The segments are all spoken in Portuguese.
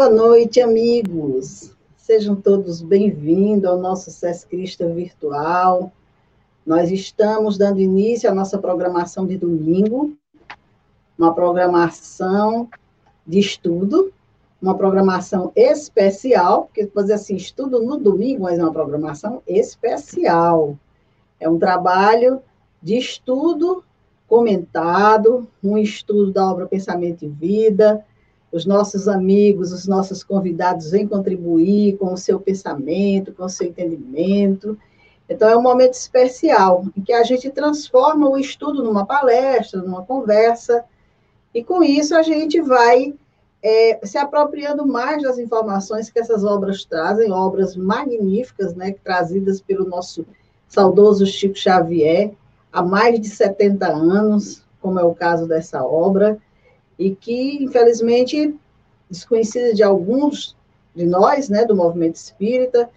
Boa noite, amigos. Sejam todos bem-vindos ao nosso SES Crista Virtual. Nós estamos dando início à nossa programação de domingo, uma programação de estudo, uma programação especial, porque fazer assim, estudo no domingo, mas é uma programação especial. É um trabalho de estudo comentado, um estudo da obra Pensamento e Vida, os nossos amigos, os nossos convidados vêm contribuir com o seu pensamento, com o seu entendimento. Então, é um momento especial em que a gente transforma o estudo numa palestra, numa conversa, e com isso a gente vai é, se apropriando mais das informações que essas obras trazem, obras magníficas, né, trazidas pelo nosso saudoso Chico Xavier há mais de 70 anos, como é o caso dessa obra e que, infelizmente, desconhecida de alguns de nós, né, do movimento espírita.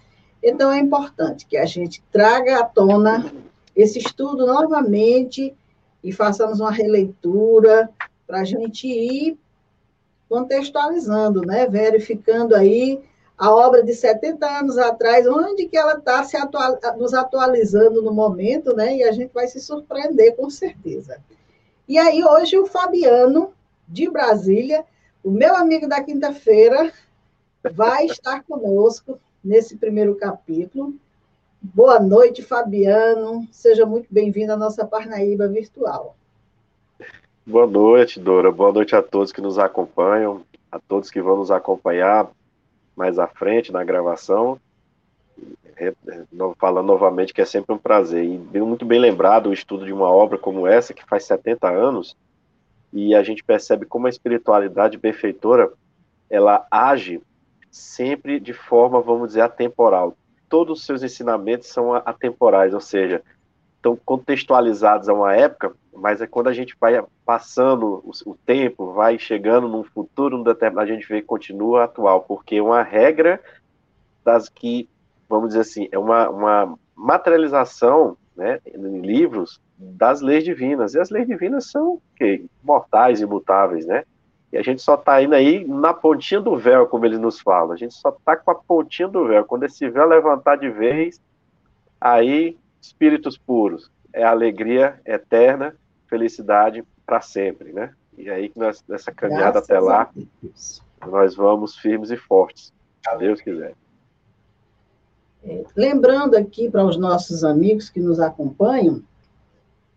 Então, é importante que a gente traga à tona esse estudo novamente e façamos uma releitura para a gente ir contextualizando, né, verificando aí a obra de 70 anos atrás, onde que ela está se atual, nos atualizando no momento, né, e a gente vai se surpreender com certeza. E aí, hoje, o Fabiano de Brasília. O meu amigo da quinta-feira vai estar conosco nesse primeiro capítulo. Boa noite, Fabiano. Seja muito bem-vindo à nossa Parnaíba virtual. Boa noite, Dora. Boa noite a todos que nos acompanham, a todos que vão nos acompanhar mais à frente na gravação. Falando novamente que é sempre um prazer. E muito bem lembrado o estudo de uma obra como essa, que faz 70 anos, e a gente percebe como a espiritualidade benfeitora ela age sempre de forma, vamos dizer, atemporal. Todos os seus ensinamentos são atemporais, ou seja, estão contextualizados a uma época, mas é quando a gente vai passando o, tempo, vai chegando num futuro, num determinado, a gente vê que continua atual, porque é uma regra das que, vamos dizer assim, é uma, uma materialização né, em livros das leis divinas. E as leis divinas são okay, mortais, imutáveis, né? E a gente só está indo aí na pontinha do véu, como eles nos falam. A gente só está com a pontinha do véu. Quando esse véu levantar de vez, aí, espíritos puros. É alegria eterna, felicidade para sempre, né? E aí, nós, nessa caminhada Graças até lá, nós vamos firmes e fortes, se Deus quiser. É, lembrando aqui para os nossos amigos que nos acompanham,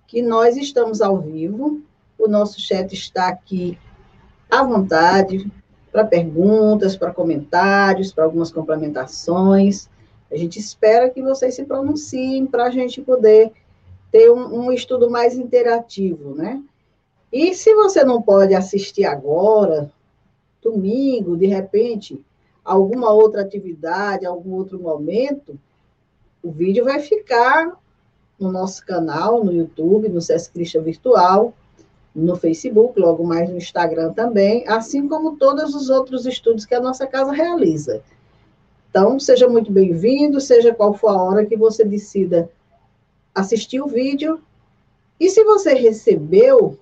que nós estamos ao vivo, o nosso chat está aqui à vontade para perguntas, para comentários, para algumas complementações. A gente espera que vocês se pronunciem para a gente poder ter um, um, estudo mais interativo, né? E se você não pode assistir agora, domingo, de repente, alguma outra atividade, algum outro momento, o vídeo vai ficar no nosso canal, no YouTube, no SESC Cristian Virtual, no Facebook, logo mais no Instagram também, assim como todos os outros estudos que a nossa casa realiza. Então, seja muito bem-vindo, seja qual for a hora que você decida assistir o vídeo. E se você recebeu,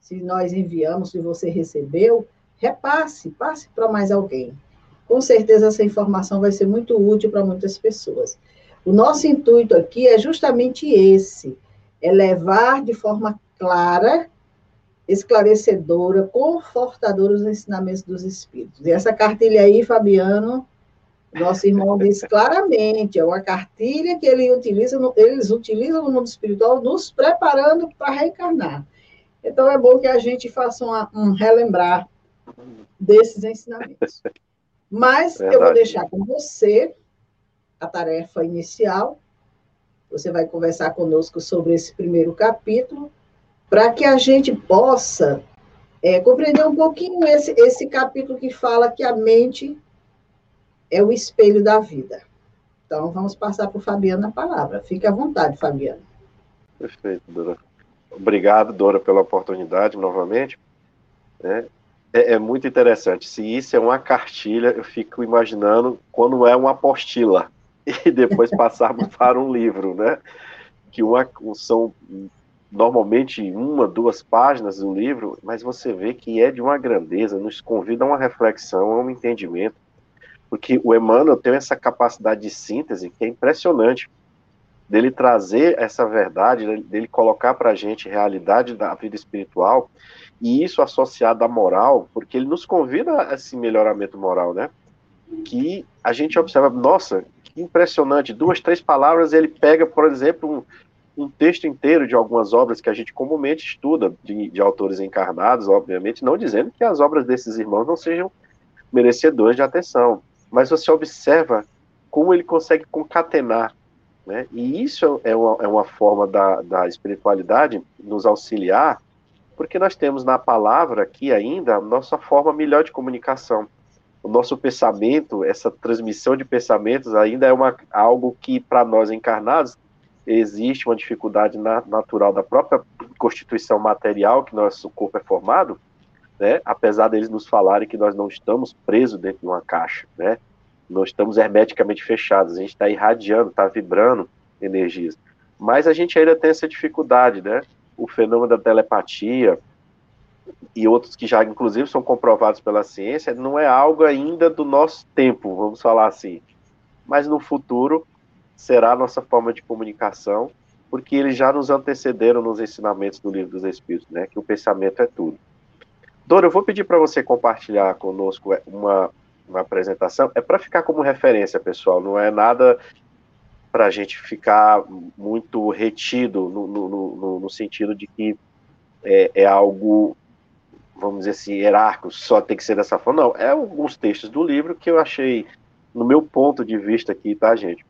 se nós enviamos, se você recebeu, repasse, passe para mais alguém. Com certeza essa informação vai ser muito útil para muitas pessoas. O nosso intuito aqui é justamente esse: é levar de forma clara, esclarecedora, confortadora os ensinamentos dos Espíritos. E essa cartilha aí, Fabiano, nosso irmão diz claramente, é uma cartilha que ele utiliza, eles utilizam no mundo espiritual, nos preparando para reencarnar. Então, é bom que a gente faça uma, um relembrar desses ensinamentos. Mas Verdade. eu vou deixar com você a tarefa inicial. Você vai conversar conosco sobre esse primeiro capítulo, para que a gente possa é, compreender um pouquinho esse, esse capítulo que fala que a mente é o espelho da vida. Então, vamos passar para o Fabiano a palavra. Fique à vontade, Fabiano. Perfeito, Dora. Obrigado, Dora, pela oportunidade novamente. É, é, é, muito interessante. Se isso é uma cartilha, eu fico imaginando quando é uma apostila. e depois passarmos para um livro, né? Que uma, são normalmente uma, duas páginas do livro, mas você vê que é de uma grandeza, nos convida a uma reflexão, a um entendimento, porque o Emmanuel tem essa capacidade de síntese que é impressionante, dele trazer essa verdade, dele colocar para a gente realidade da vida espiritual, e isso associado à moral, porque ele nos convida a esse melhoramento moral, né? Que a gente observa, nossa, impressionante, duas, três palavras, ele pega, por exemplo, um, um texto inteiro de algumas obras que a gente comumente estuda, de, de autores encarnados, obviamente, não dizendo que as obras desses irmãos não sejam merecedoras de atenção, mas você observa como ele consegue concatenar, né? E isso é uma, é uma forma da, da espiritualidade nos auxiliar, porque nós temos na palavra aqui ainda a nossa forma melhor de comunicação o nosso pensamento, essa transmissão de pensamentos ainda é uma, algo que para nós encarnados existe uma dificuldade na, natural da própria constituição material que nosso corpo é formado, né? Apesar deles nos falarem que nós não estamos presos dentro de uma caixa, né? Nós estamos hermeticamente fechados, a gente está irradiando, está vibrando energias. Mas a gente ainda tem essa dificuldade, né? O fenômeno da telepatia, e outros que já, inclusive, são comprovados pela ciência, não é algo ainda do nosso tempo, vamos falar assim. Mas no futuro será a nossa forma de comunicação, porque eles já nos antecederam nos ensinamentos do Livro dos Espíritos, né? Que o pensamento é tudo. Dora, eu vou pedir para você compartilhar conosco uma, uma apresentação. É para ficar como referência, pessoal, não é nada para a gente ficar muito retido no, no, no, no sentido de que é, é algo vamos dizer assim, hierárquico, só tem que ser dessa forma. Não, é alguns textos do livro que eu achei, no meu ponto de vista aqui, tá, gente?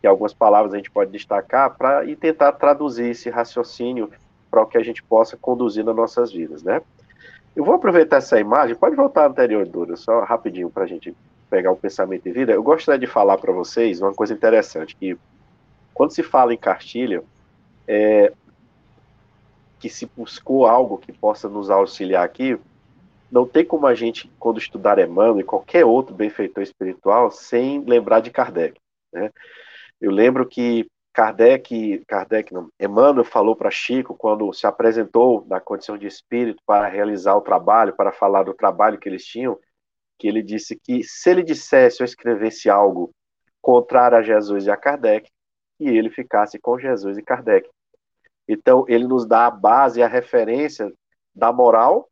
Que algumas palavras a gente pode destacar para e tentar traduzir esse raciocínio para o que a gente possa conduzir nas nossas vidas, né? Eu vou aproveitar essa imagem, pode voltar anterior, Dura, só rapidinho para a gente pegar o pensamento de vida. Eu gostaria de falar para vocês uma coisa interessante, que quando se fala em cartilha, é, que se buscou algo que possa nos auxiliar aqui, não tem como a gente, quando estudar Emmanuel e qualquer outro benfeitor espiritual, sem lembrar de Kardec. Né? Eu lembro que Kardec, Kardec não, Emmanuel falou para Chico, quando se apresentou na condição de espírito para realizar o trabalho, para falar do trabalho que eles tinham, que ele disse que se ele dissesse ou escrevesse algo contrário a Jesus e a Kardec, que ele ficasse com Jesus e Kardec. Então, ele nos dá a base, a referência da moral,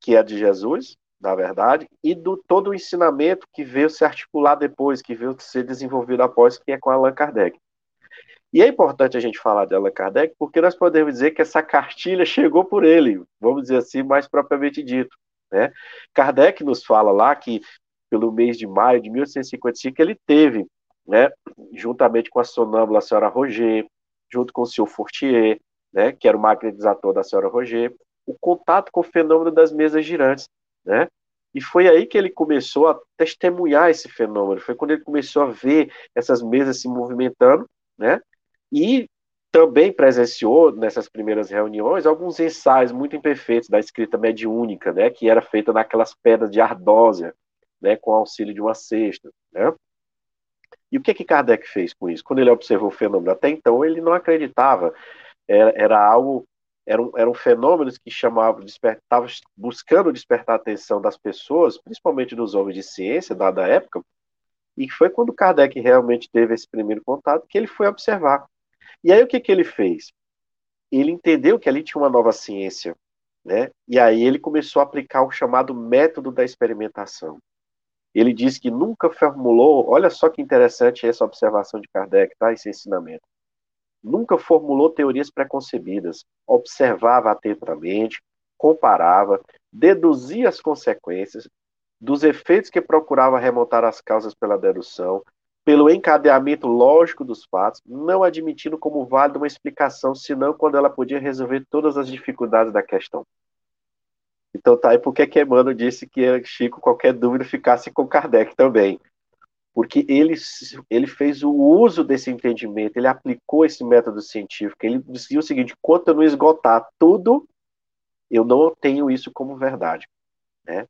que é de Jesus, na verdade, e do todo o ensinamento que veio se articular depois, que veio ser desenvolvido após, que é com Allan Kardec. E é importante a gente falar de Allan Kardec, porque nós podemos dizer que essa cartilha chegou por ele, vamos dizer assim, mais propriamente dito. Né? Kardec nos fala lá que, pelo mês de maio de 1855, ele teve, né, juntamente com a sonâmbula a senhora Roger, junto com o senhor Fortier, né, que era o magnetizador da senhora Roger, o contato com o fenômeno das mesas girantes, né? E foi aí que ele começou a testemunhar esse fenômeno, foi quando ele começou a ver essas mesas se movimentando, né? E também presenciou nessas primeiras reuniões alguns ensaios muito imperfeitos da escrita mediúnica, né, que era feita naquelas pedras de ardósia, né, com auxílio de uma cesta, né? E o que que Kardec fez com isso? Quando ele observou o fenômeno, até então ele não acreditava era, era algo, eram, eram fenômenos que chamavam, estavam buscando despertar a atenção das pessoas, principalmente dos homens de ciência da, da época, e foi quando Kardec realmente teve esse primeiro contato que ele foi observar. E aí o que, que ele fez? Ele entendeu que ali tinha uma nova ciência, né? E aí ele começou a aplicar o chamado método da experimentação. Ele disse que nunca formulou, olha só que interessante essa observação de Kardec, tá? Esse ensinamento nunca formulou teorias preconcebidas, observava atentamente, comparava, deduzia as consequências dos efeitos que procurava remontar as causas pela dedução, pelo encadeamento lógico dos fatos, não admitindo como válida uma explicação, senão quando ela podia resolver todas as dificuldades da questão. Então tá aí porque que Emmanuel disse que Chico, qualquer dúvida, ficasse com Kardec também porque ele, ele fez o uso desse entendimento, ele aplicou esse método científico, ele dizia o seguinte, enquanto eu não esgotar tudo, eu não tenho isso como verdade, né?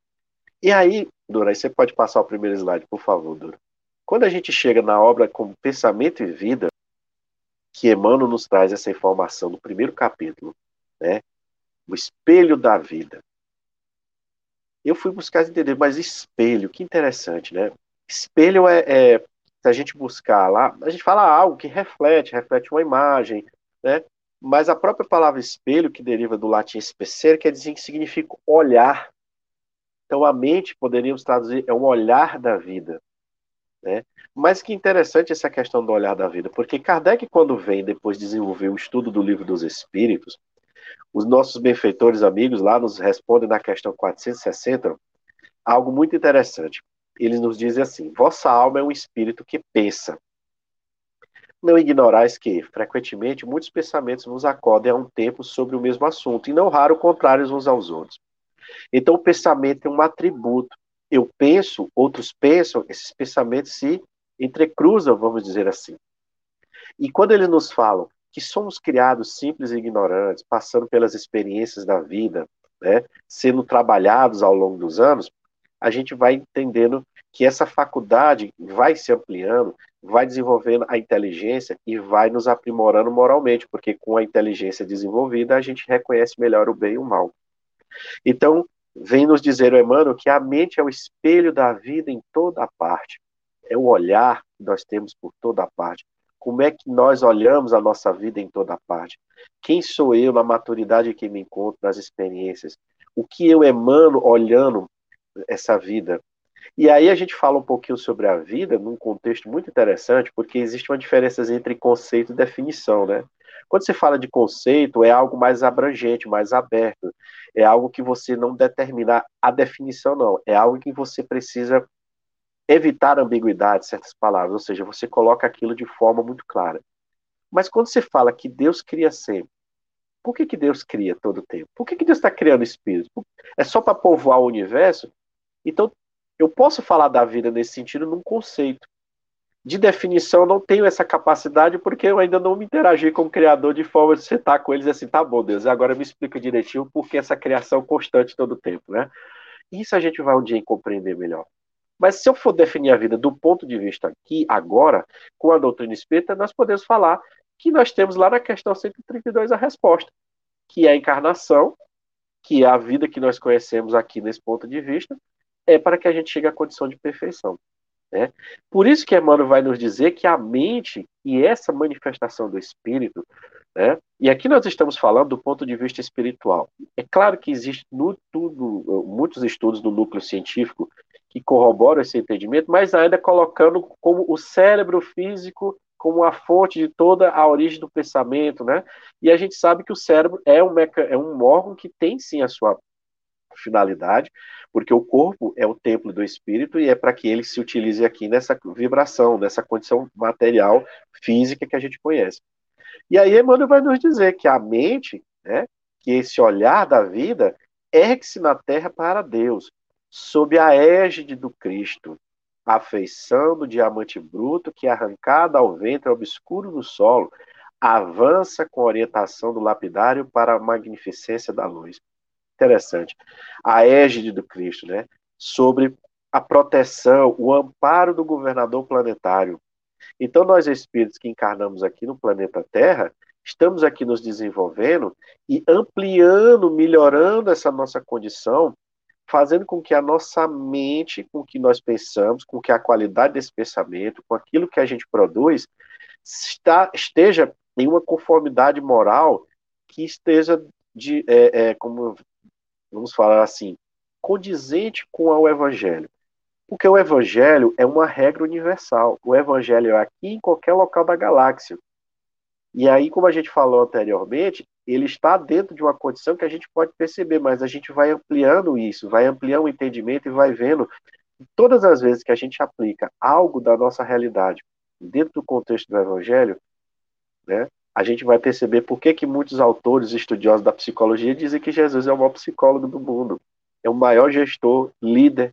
E aí, Dora, aí você pode passar o primeiro slide, por favor, Dora. Quando a gente chega na obra como Pensamento e Vida, que Emmanuel nos traz essa informação no primeiro capítulo, né? O espelho da vida. Eu fui buscar entender, mas espelho, que interessante, né? Espelho é, é se a gente buscar lá, a gente fala algo que reflete, reflete uma imagem, né? Mas a própria palavra espelho, que deriva do latim specer, quer dizer que significa olhar. Então a mente, poderíamos traduzir, é um olhar da vida. Né? Mas que interessante essa questão do olhar da vida, porque Kardec, quando vem depois desenvolver o estudo do livro dos Espíritos, os nossos benfeitores amigos lá nos respondem na questão 460 algo muito interessante. Eles nos dizem assim: Vossa alma é um espírito que pensa. Não ignorais que, frequentemente, muitos pensamentos vos acodem a um tempo sobre o mesmo assunto, e não raro contrários uns aos outros. Então, o pensamento é um atributo. Eu penso, outros pensam, esses pensamentos se entrecruzam, vamos dizer assim. E quando eles nos falam que somos criados simples e ignorantes, passando pelas experiências da vida, né, sendo trabalhados ao longo dos anos, a gente vai entendendo que essa faculdade vai se ampliando, vai desenvolvendo a inteligência e vai nos aprimorando moralmente, porque com a inteligência desenvolvida a gente reconhece melhor o bem e o mal. Então, vem nos dizer o Emmanuel que a mente é o espelho da vida em toda a parte, é o olhar que nós temos por toda a parte. Como é que nós olhamos a nossa vida em toda a parte? Quem sou eu na maturidade que me encontro nas experiências? O que eu emano olhando essa vida. E aí a gente fala um pouquinho sobre a vida num contexto muito interessante, porque existe uma diferença entre conceito e definição, né? Quando você fala de conceito, é algo mais abrangente, mais aberto. É algo que você não determina a definição, não. É algo que você precisa evitar ambiguidade, certas palavras. Ou seja, você coloca aquilo de forma muito clara. Mas quando você fala que Deus cria sempre, por que, que Deus cria todo o tempo? Por que, que Deus está criando espíritos? É só para povoar o universo? Então, eu posso falar da vida nesse sentido num conceito. De definição, eu não tenho essa capacidade porque eu ainda não me interagi com o Criador de forma de sentar com eles assim, tá bom, Deus, agora me explica direitinho por que essa criação constante todo o tempo, né? Isso a gente vai um dia compreender melhor. Mas se eu for definir a vida do ponto de vista aqui, agora, com a doutrina espírita, nós podemos falar que nós temos lá na questão 132 a resposta, que é a encarnação, que é a vida que nós conhecemos aqui nesse ponto de vista, é para que a gente chegue à condição de perfeição. Né? Por isso que Emmanuel vai nos dizer que a mente e essa manifestação do espírito, né? e aqui nós estamos falando do ponto de vista espiritual. É claro que existe no, tudo, muitos estudos no núcleo científico que corroboram esse entendimento, mas ainda colocando como o cérebro físico como a fonte de toda a origem do pensamento, né? E a gente sabe que o cérebro é um, meca... é um órgão que tem sim a sua finalidade, porque o corpo é o templo do espírito e é para que ele se utilize aqui nessa vibração, nessa condição material, física que a gente conhece. E aí Emmanuel vai nos dizer que a mente, né, que esse olhar da vida, ergue-se na terra para Deus, sob a égide do Cristo, a feição do diamante bruto que, arrancada ao ventre obscuro do solo, avança com orientação do lapidário para a magnificência da luz interessante. A égide do Cristo, né? Sobre a proteção, o amparo do governador planetário. Então, nós espíritos que encarnamos aqui no planeta Terra, estamos aqui nos desenvolvendo e ampliando, melhorando essa nossa condição, fazendo com que a nossa mente, com o que nós pensamos, com que a qualidade desse pensamento, com aquilo que a gente produz, está, esteja em uma conformidade moral que esteja de, é, é, como vamos falar assim, condizente com o Evangelho. Porque o Evangelho é uma regra universal. O Evangelho é aqui em qualquer local da galáxia. E aí, como a gente falou anteriormente, ele está dentro de uma condição que a gente pode perceber, mas a gente vai ampliando isso, vai ampliando o entendimento e vai vendo todas as vezes que a gente aplica algo da nossa realidade dentro do contexto do Evangelho, né, a gente vai perceber por que, que muitos autores estudiosos da psicologia dizem que Jesus é o maior psicólogo do mundo, é o maior gestor, líder,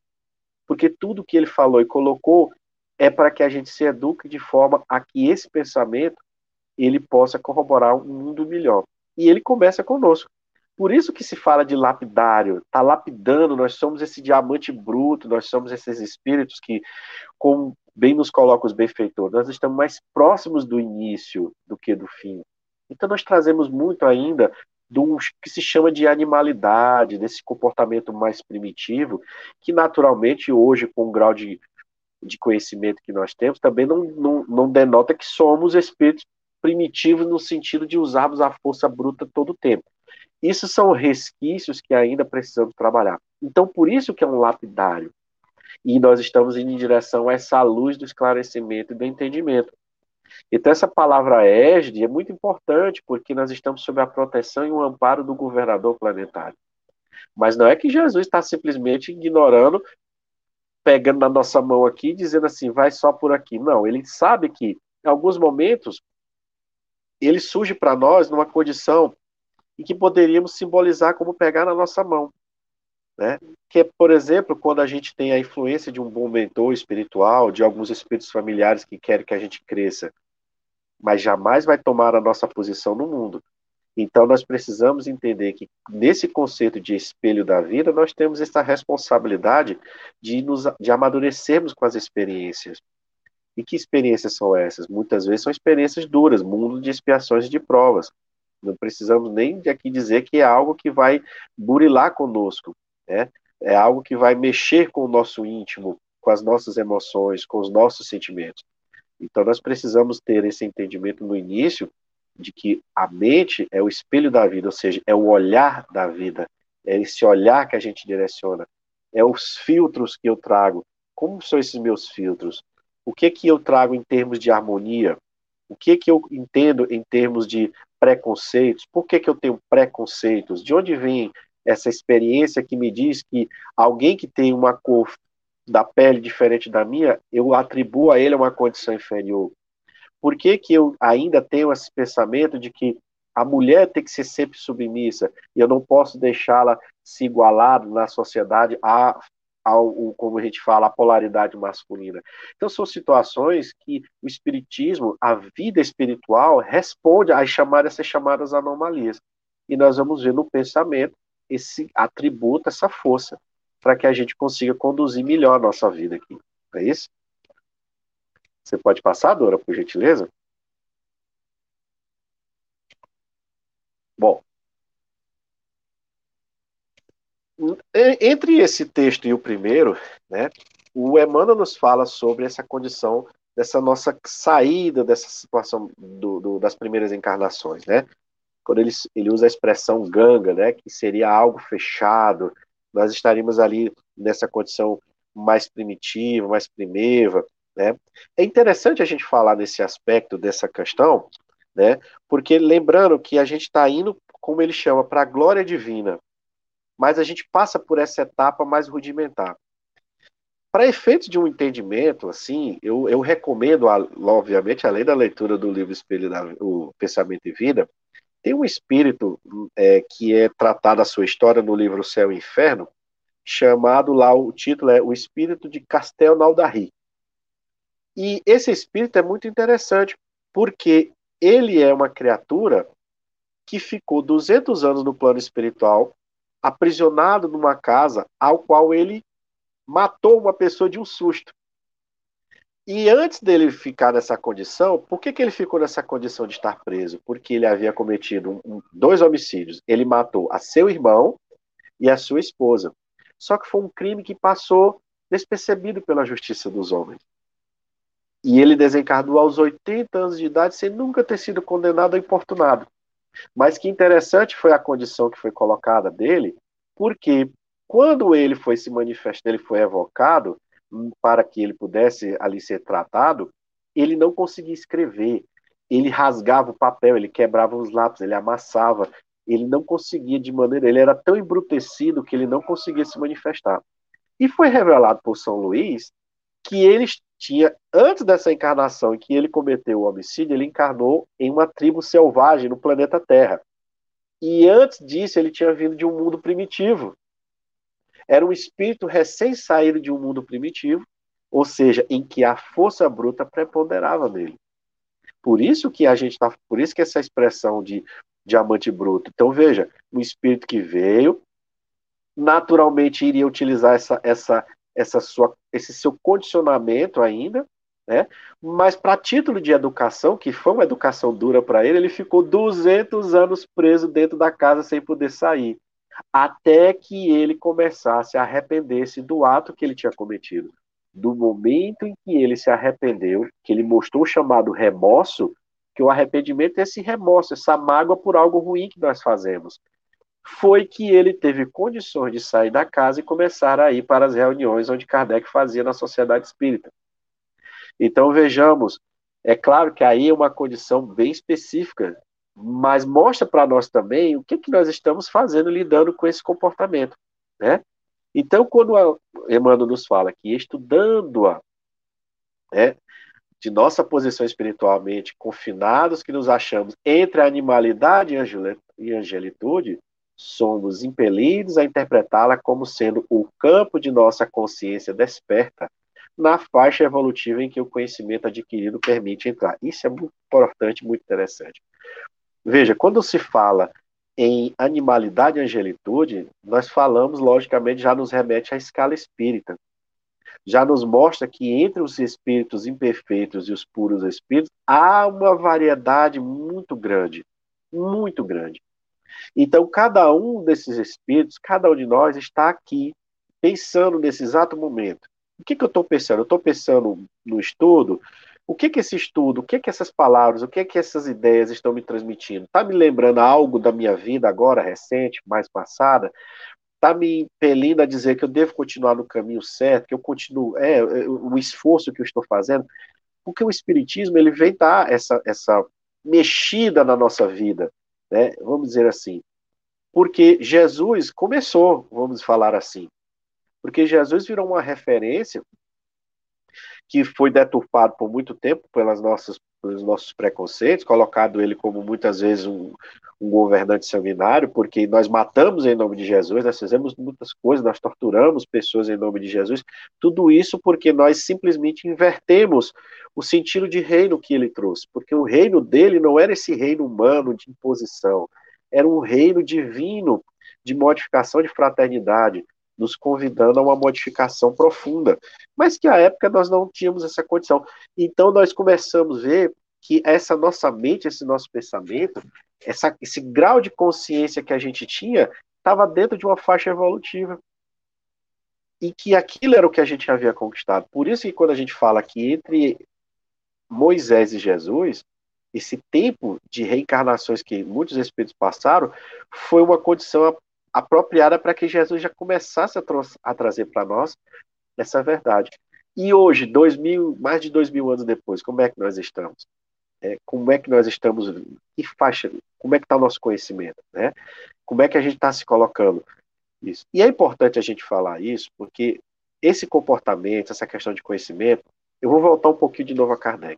porque tudo que ele falou e colocou é para que a gente se eduque de forma a que esse pensamento ele possa corroborar um mundo melhor. E ele começa conosco. Por isso que se fala de lapidário, está lapidando, nós somos esse diamante bruto, nós somos esses espíritos que, com bem nos coloca os benfeitores, nós estamos mais próximos do início do que do fim. Então nós trazemos muito ainda do que se chama de animalidade, desse comportamento mais primitivo, que naturalmente hoje, com o grau de, de conhecimento que nós temos, também não, não, não denota que somos espíritos primitivos no sentido de usarmos a força bruta todo o tempo. Isso são resquícios que ainda precisamos trabalhar. Então, por isso que é um lapidário. E nós estamos indo em direção a essa luz do esclarecimento e do entendimento. Então, essa palavra égide é muito importante, porque nós estamos sob a proteção e o amparo do governador planetário. Mas não é que Jesus está simplesmente ignorando, pegando na nossa mão aqui dizendo assim, vai só por aqui. Não, ele sabe que, em alguns momentos, ele surge para nós numa condição em que poderíamos simbolizar como pegar na nossa mão. Né? Que, por exemplo, quando a gente tem a influência de um bom mentor espiritual, de alguns espíritos familiares que querem que a gente cresça, mas jamais vai tomar a nossa posição no mundo. Então, nós precisamos entender que, nesse conceito de espelho da vida, nós temos essa responsabilidade de, nos, de amadurecermos com as experiências. E que experiências são essas? Muitas vezes são experiências duras, mundo de expiações e de provas. Não precisamos nem de aqui dizer que é algo que vai burilar conosco, né? É algo que vai mexer com o nosso íntimo, com as nossas emoções, com os nossos sentimentos. Então nós precisamos ter esse entendimento no início de que a mente é o espelho da vida, ou seja, é o olhar da vida, é esse olhar que a gente direciona, é os filtros que eu trago. Como são esses meus filtros? O que que eu trago em termos de harmonia? O que que eu entendo em termos de preconceitos? Por que que eu tenho preconceitos? De onde vem essa experiência que me diz que alguém que tem uma cor da pele diferente da minha, eu atribuo a ele uma condição inferior. Por que, que eu ainda tenho esse pensamento de que a mulher tem que ser sempre submissa e eu não posso deixá-la se igualar na sociedade a ao, como a gente fala, a polaridade masculina. Então, são situações que o espiritismo, a vida espiritual, responde às chamadas, essas chamadas anomalias. E nós vamos ver no pensamento esse atributo, essa força, para que a gente consiga conduzir melhor a nossa vida aqui. É isso? Você pode passar, Dora, por gentileza? Bom, entre esse texto e o primeiro, né, o Emmanuel nos fala sobre essa condição dessa nossa saída dessa situação do, do, das primeiras encarnações, né? Quando ele, ele usa a expressão ganga, né, que seria algo fechado, nós estaríamos ali nessa condição mais primitiva, mais primeva, né? É interessante a gente falar nesse aspecto dessa questão, né? Porque lembrando que a gente está indo, como ele chama, para a glória divina, mas a gente passa por essa etapa mais rudimentar. Para efeitos de um entendimento, assim, eu, eu recomendo, obviamente, além da leitura do livro Espelho da, o Pensamento e Vida, tem um espírito é, que é tratado a sua história no livro Céu e Inferno, chamado lá, o título é O Espírito de Castel Naldarri. E esse espírito é muito interessante, porque ele é uma criatura que ficou 200 anos no plano espiritual, aprisionado numa casa ao qual ele matou uma pessoa de um susto. E antes dele ficar nessa condição, por que, que ele ficou nessa condição de estar preso? Porque ele havia cometido um, dois homicídios. Ele matou a seu irmão e a sua esposa. Só que foi um crime que passou despercebido pela justiça dos homens. E ele desencarnou aos 80 anos de idade sem nunca ter sido condenado ou importunado. Mas que interessante foi a condição que foi colocada dele, porque quando ele foi se manifestar, ele foi evocado para que ele pudesse ali ser tratado, ele não conseguia escrever. Ele rasgava o papel, ele quebrava os lápis, ele amassava, ele não conseguia de maneira, ele era tão embrutecido que ele não conseguia se manifestar. E foi revelado por São Luís que ele tinha, antes dessa encarnação em que ele cometeu o homicídio, ele encarnou em uma tribo selvagem no planeta Terra. E antes disso, ele tinha vindo de um mundo primitivo. Era um espírito recém-saído de um mundo primitivo, ou seja, em que a força bruta preponderava nele. Por isso que a gente está, por isso que essa expressão de diamante bruto. Então veja, um espírito que veio, naturalmente iria utilizar essa, essa, essa sua, esse seu condicionamento ainda, né? Mas para título de educação, que foi uma educação dura para ele, ele ficou 200 anos preso dentro da casa sem poder sair, até que ele começasse a arrepender-se do ato que ele tinha cometido. Do momento em que ele se arrependeu, que ele mostrou o chamado remorso, que o arrependimento é esse remorso, essa mágoa por algo ruim que nós fazemos. Foi que ele teve condições de sair da casa e começar a ir para as reuniões onde Kardec fazia na sociedade espírita. Então vejamos, é claro que aí é uma condição bem específica, mas mostra para nós também o que, que nós estamos fazendo lidando com esse comportamento, né? Então, quando Emmanuel nos fala que estudando-a, né, de nossa posição espiritualmente confinados, que nos achamos entre a animalidade e angelitude, somos impelidos a interpretá-la como sendo o campo de nossa consciência desperta, na faixa evolutiva em que o conhecimento adquirido permite entrar. Isso é muito importante, muito interessante. Veja, quando se fala em animalidade e angelitude, nós falamos, logicamente, já nos remete à escala espírita. Já nos mostra que entre os espíritos imperfeitos e os puros espíritos há uma variedade muito grande, muito grande. Então, cada um desses espíritos, cada um de nós está aqui pensando nesse exato momento. O que, que eu estou pensando? Eu estou pensando no estudo. O que, que esse estudo, o que, que essas palavras, o que, que essas ideias estão me transmitindo? Está me lembrando algo da minha vida agora, recente, mais passada? Está me impelindo a dizer que eu devo continuar no caminho certo, que eu continuo, é, é, o esforço que eu estou fazendo? Porque o Espiritismo, ele vem dar essa, essa mexida na nossa vida, né? vamos dizer assim. Porque Jesus começou, vamos falar assim, porque Jesus virou uma referência que foi deturpado por muito tempo pelas nossas, pelos nossos preconceitos, colocado ele como muitas vezes um, um governante sanguinário, porque nós matamos em nome de Jesus, nós fizemos muitas coisas, nós torturamos pessoas em nome de Jesus, tudo isso porque nós simplesmente invertemos o sentido de reino que ele trouxe, porque o reino dele não era esse reino humano de imposição, era um reino divino de modificação de fraternidade, nos convidando a uma modificação profunda, mas que à época nós não tínhamos essa condição. Então nós começamos a ver que essa nossa mente, esse nosso pensamento, essa, esse grau de consciência que a gente tinha, estava dentro de uma faixa evolutiva. E que aquilo era o que a gente havia conquistado. Por isso que quando a gente fala que entre Moisés e Jesus, esse tempo de reencarnações que muitos espíritos passaram, foi uma condição apropriada para que Jesus já começasse a, tra a trazer para nós essa verdade. E hoje, dois mil, mais de dois mil anos depois, como é que nós estamos? É, como é que nós estamos? Que faixa? Como é que está o nosso conhecimento? Né? Como é que a gente está se colocando? Isso. E é importante a gente falar isso, porque esse comportamento, essa questão de conhecimento, eu vou voltar um pouquinho de novo a Kardec.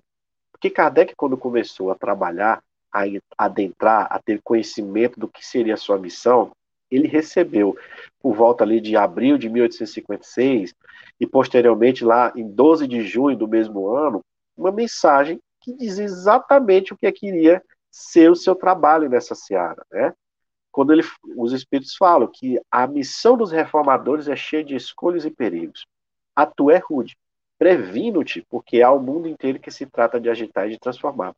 Porque Kardec, quando começou a trabalhar, a adentrar, a ter conhecimento do que seria a sua missão, ele recebeu por volta ali de abril de 1856 e posteriormente lá em 12 de junho do mesmo ano, uma mensagem que diz exatamente o que queria ser o seu trabalho nessa seara, né? Quando ele, os espíritos falam que a missão dos reformadores é cheia de escolhas e perigos. A tua é rude. Previno-te, porque há o mundo inteiro que se trata de agitar e de transformar.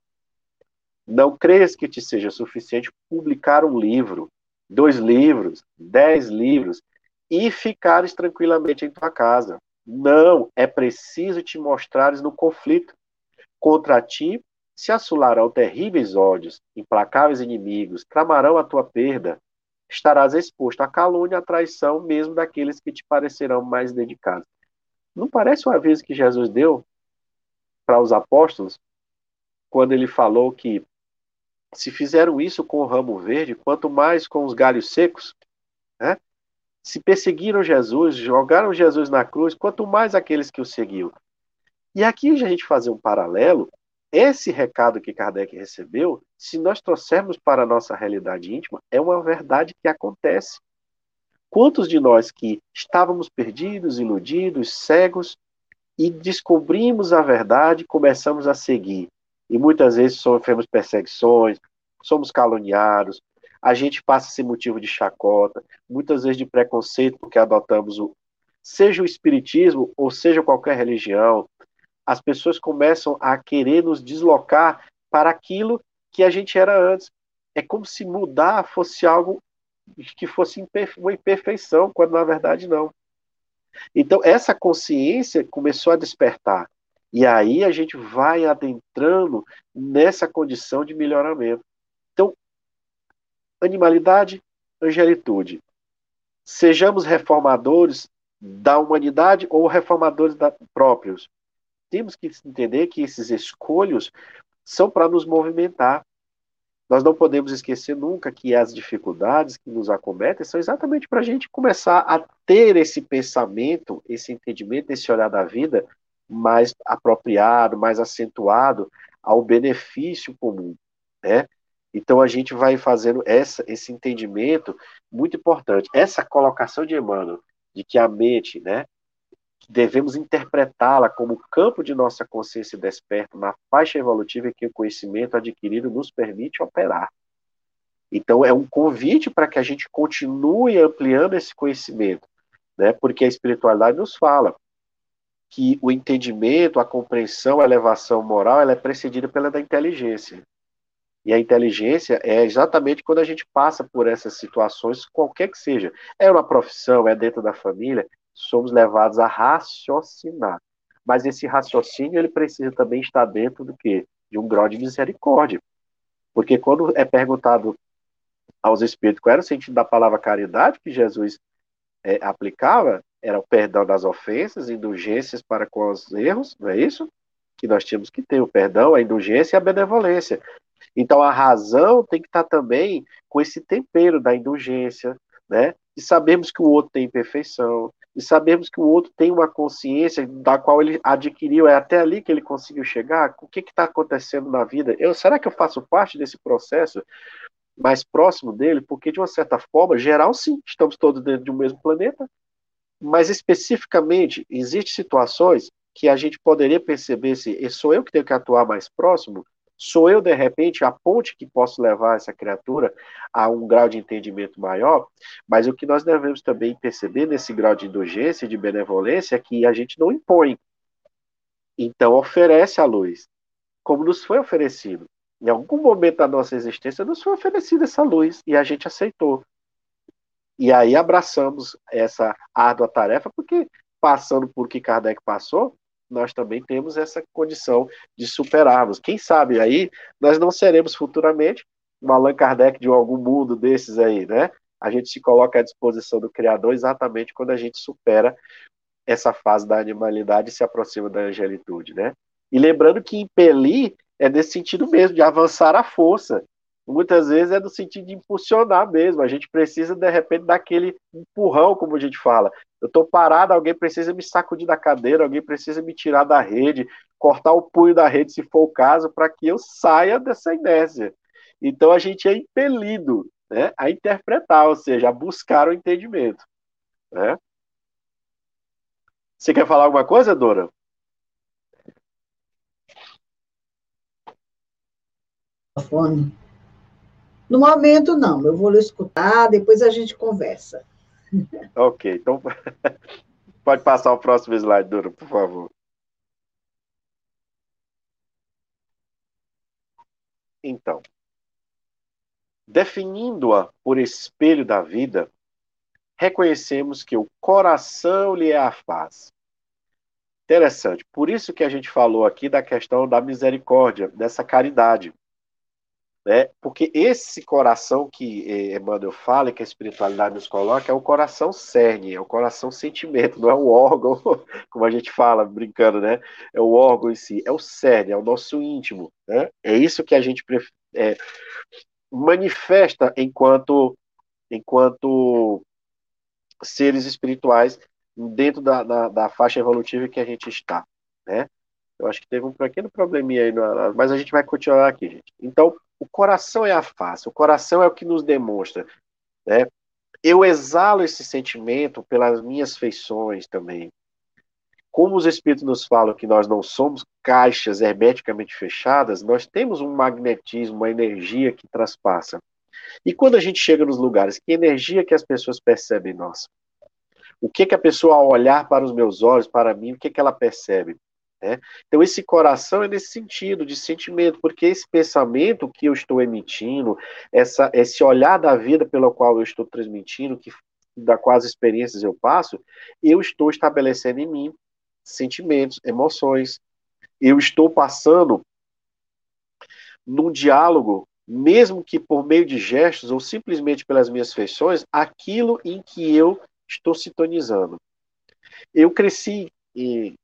Não creias que te seja suficiente publicar um livro, dois livros, dez livros, e ficares tranquilamente em tua casa. Não, é preciso te mostrares no conflito. Contra ti se assolarão terríveis ódios, implacáveis inimigos, tramarão a tua perda. Estarás exposto à calúnia, à traição, mesmo daqueles que te parecerão mais dedicados. Não parece uma vez que Jesus deu para os apóstolos, quando ele falou que se fizeram isso com o ramo verde, quanto mais com os galhos secos, né? se perseguiram Jesus, jogaram Jesus na cruz, quanto mais aqueles que o seguiam. E aqui a gente fazer um paralelo, esse recado que Kardec recebeu, se nós trouxermos para a nossa realidade íntima, é uma verdade que acontece. Quantos de nós que estávamos perdidos, iludidos, cegos, e descobrimos a verdade, começamos a seguir e muitas vezes sofremos perseguições, somos caluniados, a gente passa ser motivo de chacota, muitas vezes de preconceito, porque adotamos o. Seja o espiritismo ou seja qualquer religião, as pessoas começam a querer nos deslocar para aquilo que a gente era antes. É como se mudar fosse algo que fosse uma imperfeição, quando na verdade não. Então, essa consciência começou a despertar. E aí a gente vai adentrando nessa condição de melhoramento. Então, animalidade, angelitude. Sejamos reformadores da humanidade ou reformadores da, próprios. Temos que entender que esses escolhos são para nos movimentar. Nós não podemos esquecer nunca que as dificuldades que nos acometem são exatamente para a gente começar a ter esse pensamento, esse entendimento, esse olhar da vida mais apropriado, mais acentuado ao benefício comum, né? Então a gente vai fazendo essa, esse entendimento muito importante, essa colocação de Emmanuel de que a mente, né, devemos interpretá-la como campo de nossa consciência desperta na faixa evolutiva que o conhecimento adquirido nos permite operar. Então é um convite para que a gente continue ampliando esse conhecimento, né? Porque a espiritualidade nos fala que o entendimento, a compreensão, a elevação moral, ela é precedida pela da inteligência. E a inteligência é exatamente quando a gente passa por essas situações, qualquer que seja. É uma profissão, é dentro da família, somos levados a raciocinar. Mas esse raciocínio, ele precisa também estar dentro do quê? De um grau de misericórdia. Porque quando é perguntado aos espíritos qual era o sentido da palavra caridade que Jesus é, aplicava, era o perdão das ofensas, indulgências para com os erros, não é isso? Que nós tínhamos que ter o perdão, a indulgência e a benevolência. Então a razão tem que estar também com esse tempero da indulgência, né? E sabemos que o outro tem imperfeição, e sabemos que o outro tem uma consciência da qual ele adquiriu, é até ali que ele conseguiu chegar. O que está acontecendo na vida? Eu, será que eu faço parte desse processo mais próximo dele? Porque, de uma certa forma, geral, sim, estamos todos dentro de um mesmo planeta, mas especificamente, existem situações que a gente poderia perceber se sou eu que tenho que atuar mais próximo, Sou eu, de repente, a ponte que posso levar essa criatura a um grau de entendimento maior, mas o que nós devemos também perceber nesse grau de indulgência de benevolência é que a gente não impõe. Então, oferece a luz, como nos foi oferecido. Em algum momento da nossa existência, nos foi oferecida essa luz e a gente aceitou. E aí abraçamos essa árdua tarefa, porque passando por que Kardec passou, nós também temos essa condição de superarmos. Quem sabe aí nós não seremos futuramente um Allan Kardec de algum mundo desses aí, né? A gente se coloca à disposição do Criador exatamente quando a gente supera essa fase da animalidade e se aproxima da angelitude, né? E lembrando que impelir é nesse sentido mesmo, de avançar a força. Muitas vezes é no sentido de impulsionar mesmo. A gente precisa, de repente, daquele empurrão, como a gente fala. Eu estou parado, alguém precisa me sacudir da cadeira, alguém precisa me tirar da rede, cortar o punho da rede, se for o caso, para que eu saia dessa inércia. Então a gente é impelido né, a interpretar, ou seja, a buscar o entendimento. Né? Você quer falar alguma coisa, Dora? Fone. No momento, não. Eu vou lhe escutar, depois a gente conversa. Ok, então pode passar o próximo slide, Duro, por favor. Então, definindo-a por espelho da vida, reconhecemos que o coração lhe é a face. Interessante. Por isso que a gente falou aqui da questão da misericórdia, dessa caridade. Né? Porque esse coração que eh, Emmanuel fala, que a espiritualidade nos coloca, é o coração cerne, é o coração sentimento, não é o órgão, como a gente fala, brincando, né? É o órgão em si, é o cerne, é o nosso íntimo. Né? É isso que a gente é, manifesta enquanto, enquanto seres espirituais dentro da, da, da faixa evolutiva que a gente está. Né? Eu acho que teve um pequeno probleminha aí, mas a gente vai continuar aqui, gente. Então, o coração é a face, o coração é o que nos demonstra. Né? Eu exalo esse sentimento pelas minhas feições também. Como os Espíritos nos falam que nós não somos caixas hermeticamente fechadas, nós temos um magnetismo, uma energia que traspassa. E quando a gente chega nos lugares, que energia que as pessoas percebem em nós? O que, que a pessoa, ao olhar para os meus olhos, para mim, o que, que ela percebe? Né? Então, esse coração é nesse sentido, de sentimento, porque esse pensamento que eu estou emitindo, essa, esse olhar da vida pelo qual eu estou transmitindo, que da quais experiências eu passo, eu estou estabelecendo em mim sentimentos, emoções. Eu estou passando num diálogo, mesmo que por meio de gestos ou simplesmente pelas minhas feições, aquilo em que eu estou sintonizando. Eu cresci em,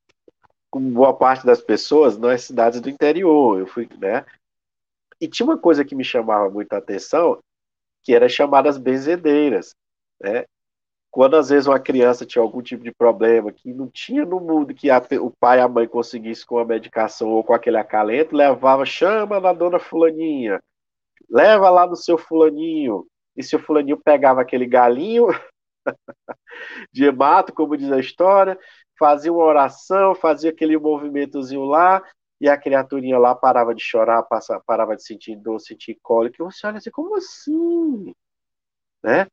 como boa parte das pessoas nas cidades do interior. Eu fui, né? E tinha uma coisa que me chamava muita atenção, que era chamadas benzedeiras, né? Quando às vezes uma criança tinha algum tipo de problema que não tinha no mundo que a, o pai e a mãe conseguissem com a medicação ou com aquele acalento, levava, chama na dona fulaninha, leva lá no seu fulaninho, e seu fulaninho pegava aquele galinho de mato, como diz a história, fazia uma oração, fazia aquele movimentozinho lá, e a criaturinha lá parava de chorar, parava de sentir dor, sentir cólica, e você olha assim, como assim? Né?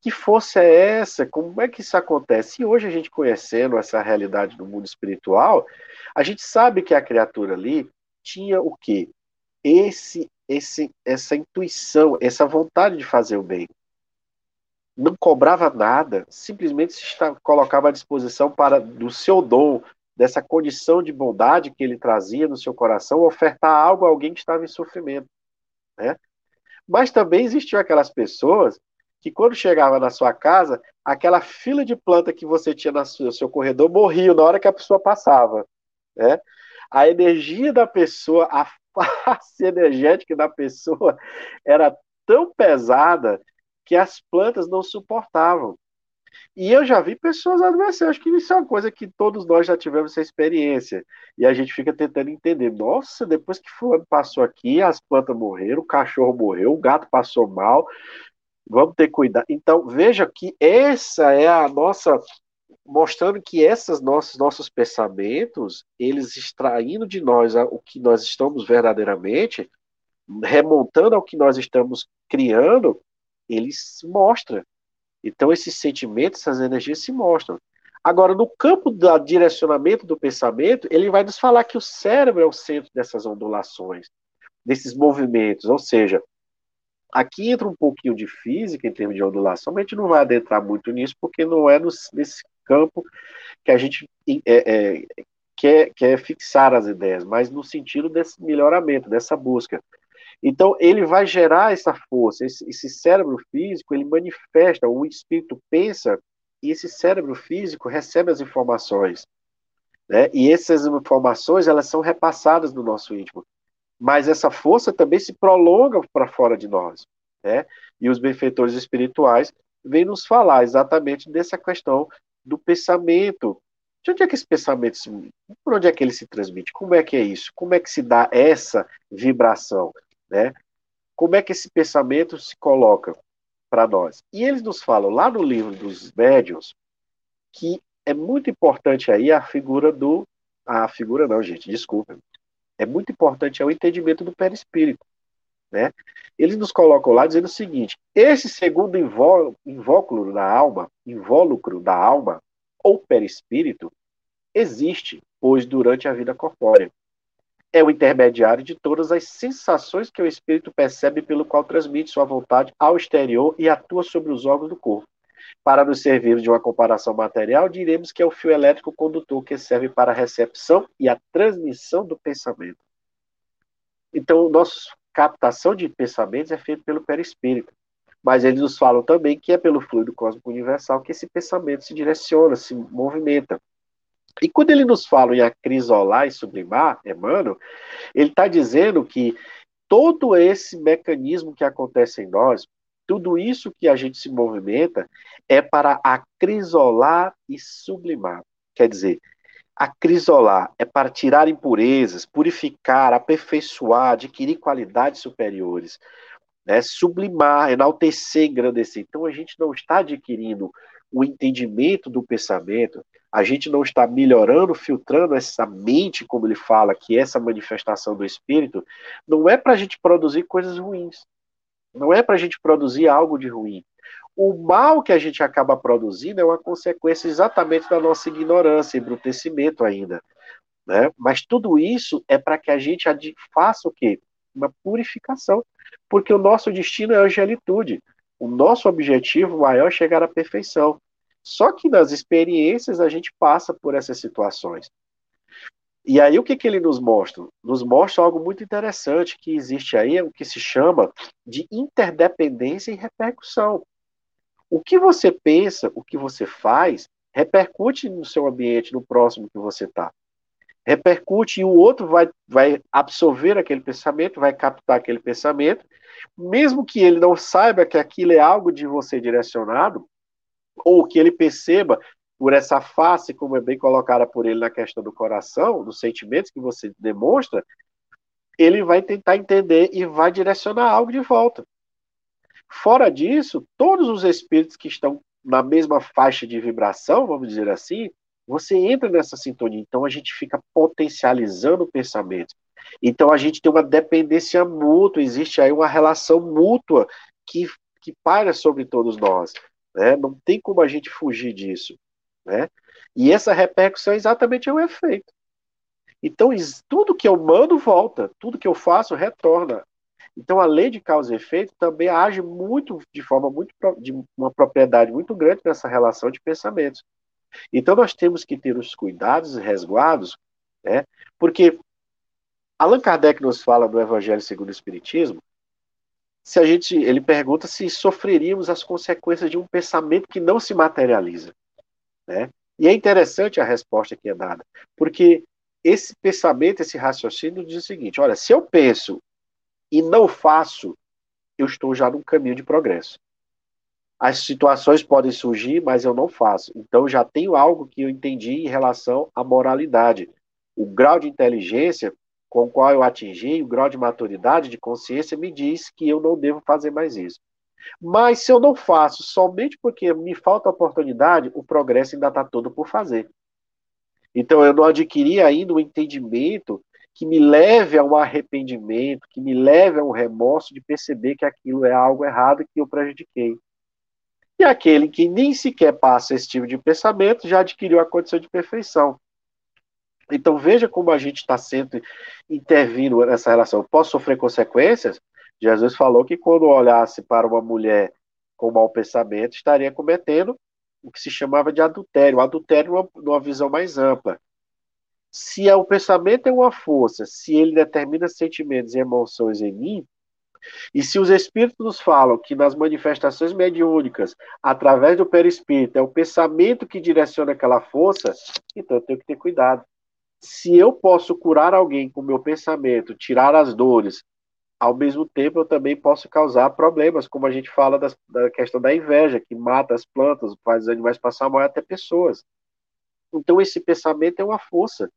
Que força é essa? Como é que isso acontece? E hoje a gente conhecendo essa realidade do mundo espiritual, a gente sabe que a criatura ali tinha o quê? Esse, esse, essa intuição, essa vontade de fazer o bem não cobrava nada, simplesmente se colocava à disposição para do seu dom, dessa condição de bondade que ele trazia no seu coração, ofertar algo a alguém que estava em sofrimento. Né? Mas também existiam aquelas pessoas que, quando chegava na sua casa, aquela fila de planta que você tinha no seu, corredor morria na hora que a pessoa passava. Né? A energia da pessoa, a face energética da pessoa era tão pesada que as plantas não suportavam. E eu já vi pessoas adoecer, acho que isso é uma coisa que todos nós já tivemos essa experiência. E a gente fica tentando entender. Nossa, depois que fulano passou aqui, as plantas morreram, o cachorro morreu, o gato passou mal. Vamos ter cuidado. Então, veja que essa é a nossa mostrando que esses nossos nossos pensamentos, eles extraindo de nós o que nós estamos verdadeiramente, remontando ao que nós estamos criando, ele se mostra. Então, esses sentimentos, essas energias se mostram. Agora, no campo do direcionamento do pensamento, ele vai nos falar que o cérebro é o centro dessas ondulações, desses movimentos. Ou seja, aqui entra um pouquinho de física em termos de ondulação, mas a gente não vai adentrar muito nisso, porque não é no, nesse campo que a gente é, é, quer, quer fixar as ideias, mas no sentido desse melhoramento, dessa busca. Então, ele vai gerar essa força, esse, esse cérebro físico, ele manifesta, o espírito pensa, e esse cérebro físico recebe as informações. Né? E essas informações, elas são repassadas no nosso íntimo. Mas essa força também se prolonga para fora de nós. Né? E os benfeitores espirituais vêm nos falar exatamente dessa questão do pensamento. De onde é que esse pensamento, por onde é que ele se transmite? Como é que é isso? Como é que se dá essa vibração? Né? Como é que esse pensamento se coloca para nós? E eles nos falam lá no livro dos médiuns que é muito importante aí a figura do. A figura não, gente, desculpa. É muito importante é o entendimento do perispírito. Né? Eles nos colocam lá dizendo o seguinte: esse segundo invólucro da alma, invólucro da alma, ou perispírito, existe, pois durante a vida corpórea é o intermediário de todas as sensações que o espírito percebe pelo qual transmite sua vontade ao exterior e atua sobre os órgãos do corpo. Para nos servir de uma comparação material, diremos que é o fio elétrico condutor que serve para a recepção e a transmissão do pensamento. Então, nossa captação de pensamentos é feita pelo perispírito. Mas eles nos falam também que é pelo fluido cósmico universal que esse pensamento se direciona, se movimenta. E quando ele nos fala em acrisolar e sublimar, Emmanuel, ele está dizendo que todo esse mecanismo que acontece em nós, tudo isso que a gente se movimenta, é para acrisolar e sublimar. Quer dizer, acrisolar é para tirar impurezas, purificar, aperfeiçoar, adquirir qualidades superiores. Né? Sublimar, enaltecer, engrandecer. Então a gente não está adquirindo o entendimento do pensamento, a gente não está melhorando, filtrando essa mente, como ele fala, que essa manifestação do espírito, não é para a gente produzir coisas ruins. Não é para a gente produzir algo de ruim. O mal que a gente acaba produzindo é uma consequência exatamente da nossa ignorância, embrutecimento ainda. Né? Mas tudo isso é para que a gente faça o quê? Uma purificação. Porque o nosso destino é a angelitude. O nosso objetivo maior é chegar à perfeição. Só que nas experiências a gente passa por essas situações. E aí o que, que ele nos mostra? Nos mostra algo muito interessante que existe aí, o que se chama de interdependência e repercussão. O que você pensa, o que você faz, repercute no seu ambiente, no próximo que você está. Repercute e o outro vai, vai absorver aquele pensamento, vai captar aquele pensamento, mesmo que ele não saiba que aquilo é algo de você direcionado, ou que ele perceba por essa face, como é bem colocada por ele na questão do coração, dos sentimentos que você demonstra, ele vai tentar entender e vai direcionar algo de volta. Fora disso, todos os espíritos que estão na mesma faixa de vibração, vamos dizer assim, você entra nessa sintonia. Então a gente fica potencializando o pensamento. Então a gente tem uma dependência mútua, existe aí uma relação mútua que, que paira sobre todos nós. Né? Não tem como a gente fugir disso. Né? E essa repercussão é exatamente o efeito. Então, tudo que eu mando volta, tudo que eu faço retorna. Então, a lei de causa e efeito também age muito, de forma muito, de uma propriedade muito grande nessa relação de pensamentos. Então, nós temos que ter os cuidados e resguardos, né? porque Allan Kardec nos fala no Evangelho segundo o Espiritismo se a gente, ele pergunta se sofreríamos as consequências de um pensamento que não se materializa, né? E é interessante a resposta que é dada, porque esse pensamento, esse raciocínio diz o seguinte: olha, se eu penso e não faço, eu estou já num caminho de progresso. As situações podem surgir, mas eu não faço. Então já tenho algo que eu entendi em relação à moralidade. O grau de inteligência com o qual eu atingi, o grau de maturidade, de consciência, me diz que eu não devo fazer mais isso. Mas se eu não faço somente porque me falta oportunidade, o progresso ainda está todo por fazer. Então eu não adquiri ainda um entendimento que me leve a um arrependimento, que me leve a um remorso de perceber que aquilo é algo errado que eu prejudiquei. E aquele que nem sequer passa esse tipo de pensamento já adquiriu a condição de perfeição. Então veja como a gente está sempre intervindo nessa relação. Eu posso sofrer consequências? Jesus falou que quando olhasse para uma mulher com mau pensamento, estaria cometendo o que se chamava de adultério. Adultério numa, numa visão mais ampla. Se é, o pensamento é uma força, se ele determina sentimentos e emoções em mim, e se os espíritos nos falam que nas manifestações mediúnicas, através do perispírito, é o pensamento que direciona aquela força, então eu tenho que ter cuidado se eu posso curar alguém com meu pensamento, tirar as dores, ao mesmo tempo eu também posso causar problemas, como a gente fala das, da questão da inveja, que mata as plantas, faz os animais passar mal até pessoas. Então esse pensamento é uma força.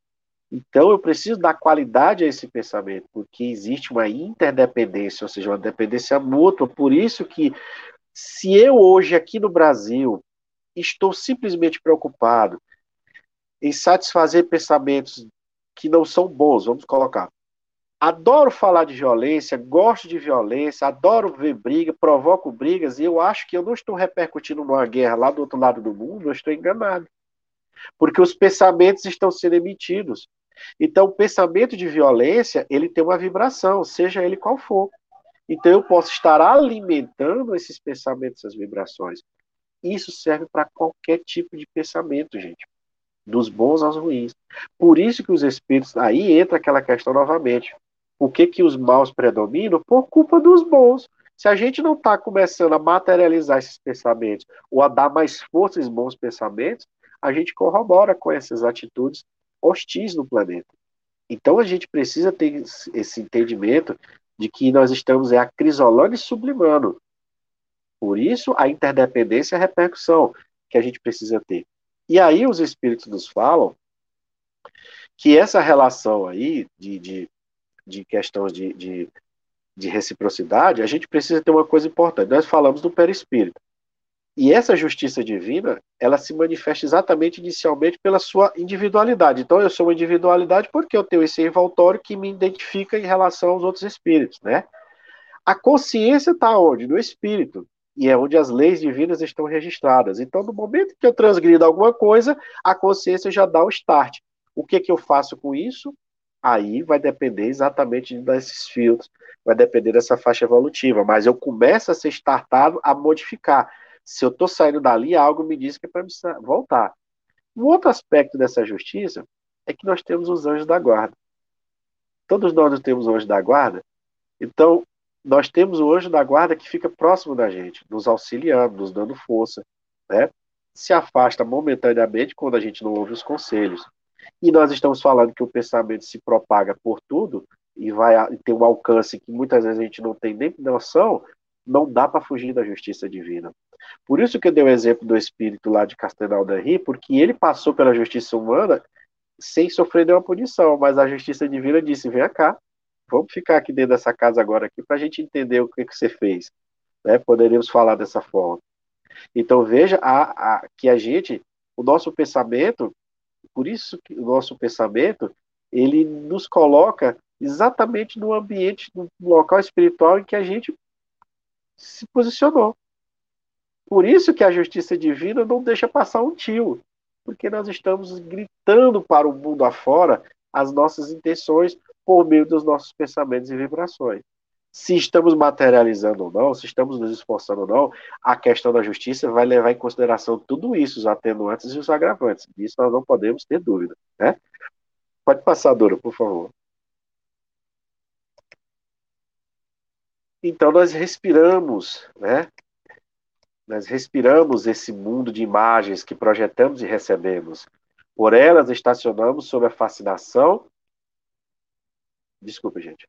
Então eu preciso dar qualidade a esse pensamento, porque existe uma interdependência, ou seja, uma dependência mútua. Por isso que se eu hoje aqui no Brasil estou simplesmente preocupado em satisfazer pensamentos que não são bons, vamos colocar. Adoro falar de violência, gosto de violência, adoro ver briga, provoco brigas, e eu acho que eu não estou repercutindo numa guerra lá do outro lado do mundo, eu estou enganado. Porque os pensamentos estão sendo emitidos. Então, o pensamento de violência, ele tem uma vibração, seja ele qual for. Então, eu posso estar alimentando esses pensamentos, essas vibrações. Isso serve para qualquer tipo de pensamento, gente dos bons aos ruins. Por isso que os espíritos, aí entra aquela questão novamente. Por que, que os maus predominam? Por culpa dos bons. Se a gente não está começando a materializar esses pensamentos ou a dar mais força aos bons pensamentos, a gente corrobora com essas atitudes hostis no planeta. Então a gente precisa ter esse entendimento de que nós estamos é, acrisolando e sublimando. Por isso, a interdependência e a repercussão que a gente precisa ter. E aí os espíritos nos falam que essa relação aí de, de, de questões de, de, de reciprocidade, a gente precisa ter uma coisa importante. Nós falamos do perispírito. E essa justiça divina, ela se manifesta exatamente inicialmente pela sua individualidade. Então, eu sou uma individualidade porque eu tenho esse envoltório que me identifica em relação aos outros espíritos, né? A consciência está onde? No espírito e é onde as leis divinas estão registradas. Então, no momento que eu transgrido alguma coisa, a consciência já dá o start. O que, que eu faço com isso? Aí vai depender exatamente desses filtros, vai depender dessa faixa evolutiva, mas eu começo a ser startado a modificar. Se eu estou saindo dali, algo me diz que é para voltar. Um outro aspecto dessa justiça é que nós temos os anjos da guarda. Todos nós temos o anjo da guarda, então nós temos o anjo da guarda que fica próximo da gente, nos auxiliando, nos dando força, né? Se afasta momentaneamente quando a gente não ouve os conselhos. E nós estamos falando que o pensamento se propaga por tudo e vai ter um alcance que muitas vezes a gente não tem nem noção, não dá para fugir da justiça divina. Por isso que eu dei o exemplo do espírito lá de Castelnau da porque ele passou pela justiça humana sem sofrer nenhuma punição, mas a justiça divina disse: vem cá, vamos ficar aqui dentro dessa casa agora aqui para a gente entender o que, que você fez. Né? Poderíamos falar dessa forma. Então veja a, a, que a gente, o nosso pensamento, por isso que o nosso pensamento, ele nos coloca exatamente no ambiente, no local espiritual em que a gente se posicionou. Por isso que a justiça divina não deixa passar um tio, porque nós estamos gritando para o mundo afora as nossas intenções por meio dos nossos pensamentos e vibrações. Se estamos materializando ou não, se estamos nos esforçando ou não, a questão da justiça vai levar em consideração tudo isso, os atenuantes e os agravantes. Disso nós não podemos ter dúvida. Né? Pode passar, Dora, por favor. Então nós respiramos, né? Nós respiramos esse mundo de imagens que projetamos e recebemos. Por elas estacionamos sob a fascinação. Desculpa, gente.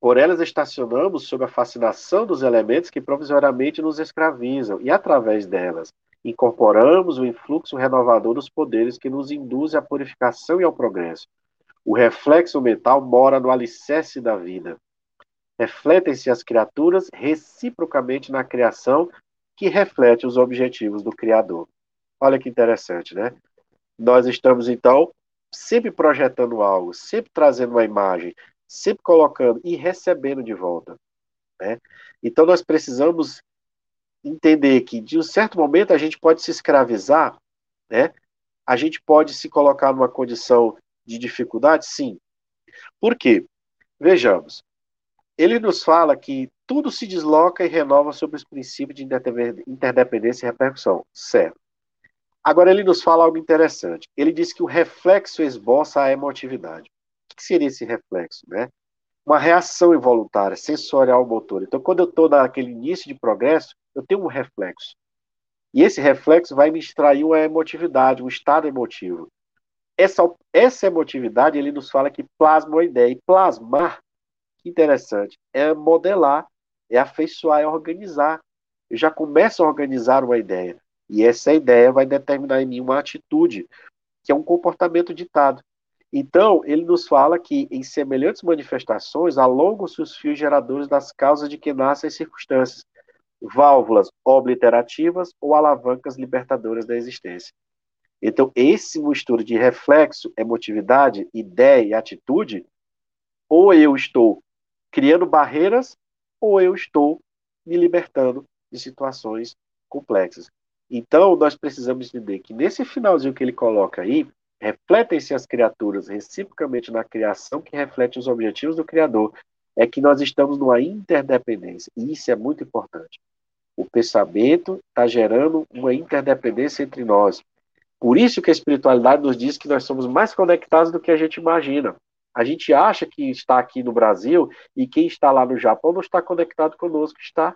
Por elas estacionamos sob a fascinação dos elementos que provisoriamente nos escravizam, e através delas incorporamos o influxo renovador dos poderes que nos induz à purificação e ao progresso. O reflexo mental mora no alicerce da vida. Refletem-se as criaturas reciprocamente na criação que reflete os objetivos do Criador. Olha que interessante, né? Nós estamos, então, sempre projetando algo, sempre trazendo uma imagem, sempre colocando e recebendo de volta. Né? Então, nós precisamos entender que, de um certo momento, a gente pode se escravizar, né? a gente pode se colocar numa condição de dificuldade, sim. Por quê? Vejamos, ele nos fala que tudo se desloca e renova sobre os princípios de interdependência e repercussão. Certo. Agora ele nos fala algo interessante. Ele diz que o reflexo esboça a emotividade. O que seria esse reflexo? Né? Uma reação involuntária, sensorial motor. Então, quando eu estou naquele início de progresso, eu tenho um reflexo. E esse reflexo vai me extrair uma emotividade, um estado emotivo. Essa, essa emotividade, ele nos fala que plasma uma ideia. E plasmar interessante. É modelar, é afeiçoar, é organizar. Eu já começo a organizar uma ideia. E essa ideia vai determinar em mim uma atitude, que é um comportamento ditado. Então, ele nos fala que, em semelhantes manifestações, alongam-se os fios geradores das causas de que nascem as circunstâncias, válvulas obliterativas ou alavancas libertadoras da existência. Então, esse mistura de reflexo, emotividade, ideia e atitude, ou eu estou criando barreiras ou eu estou me libertando de situações complexas. Então, nós precisamos entender que nesse finalzinho que ele coloca aí, refletem-se as criaturas reciprocamente na criação que reflete os objetivos do Criador, é que nós estamos numa interdependência. E isso é muito importante. O pensamento está gerando uma interdependência entre nós. Por isso que a espiritualidade nos diz que nós somos mais conectados do que a gente imagina. A gente acha que está aqui no Brasil e quem está lá no Japão não está conectado conosco, está.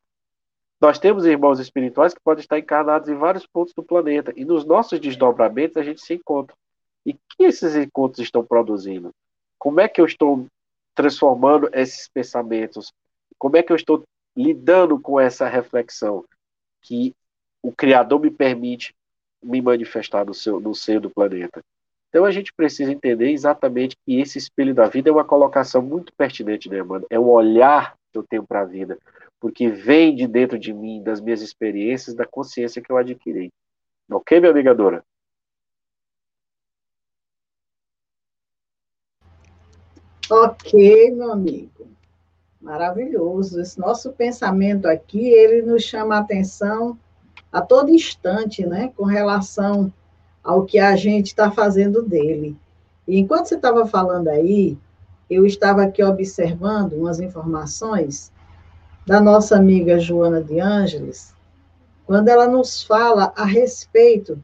Nós temos irmãos espirituais que podem estar encarnados em vários pontos do planeta e nos nossos desdobramentos a gente se encontra. E que esses encontros estão produzindo? Como é que eu estou transformando esses pensamentos? Como é que eu estou lidando com essa reflexão que o Criador me permite me manifestar no, seu, no seio do planeta? Então a gente precisa entender exatamente que esse espelho da vida é uma colocação muito pertinente, né, mano? É um olhar que eu tenho para a vida, porque vem de dentro de mim, das minhas experiências, da consciência que eu adquiri. Ok, minha amiga Dora? Ok, meu amigo. Maravilhoso. Esse nosso pensamento aqui, ele nos chama a atenção a todo instante, né, com relação ao que a gente está fazendo dele. E enquanto você estava falando aí, eu estava aqui observando umas informações da nossa amiga Joana de Ângeles, quando ela nos fala a respeito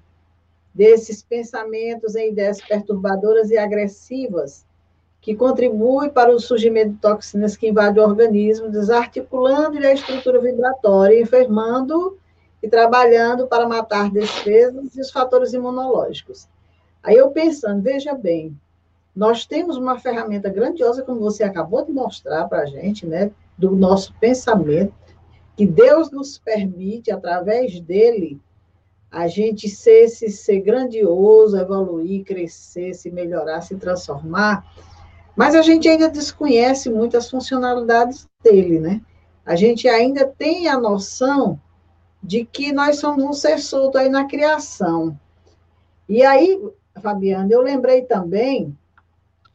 desses pensamentos e ideias perturbadoras e agressivas que contribuem para o surgimento de toxinas que invadem o organismo, desarticulando a estrutura vibratória, enfermando e trabalhando para matar defesas e os fatores imunológicos. Aí eu pensando, veja bem, nós temos uma ferramenta grandiosa, como você acabou de mostrar para a gente, né, do nosso pensamento, que Deus nos permite, através dele, a gente ser esse ser grandioso, evoluir, crescer, se melhorar, se transformar, mas a gente ainda desconhece muitas funcionalidades dele, né? A gente ainda tem a noção de que nós somos um ser solto aí na criação. E aí, Fabiana, eu lembrei também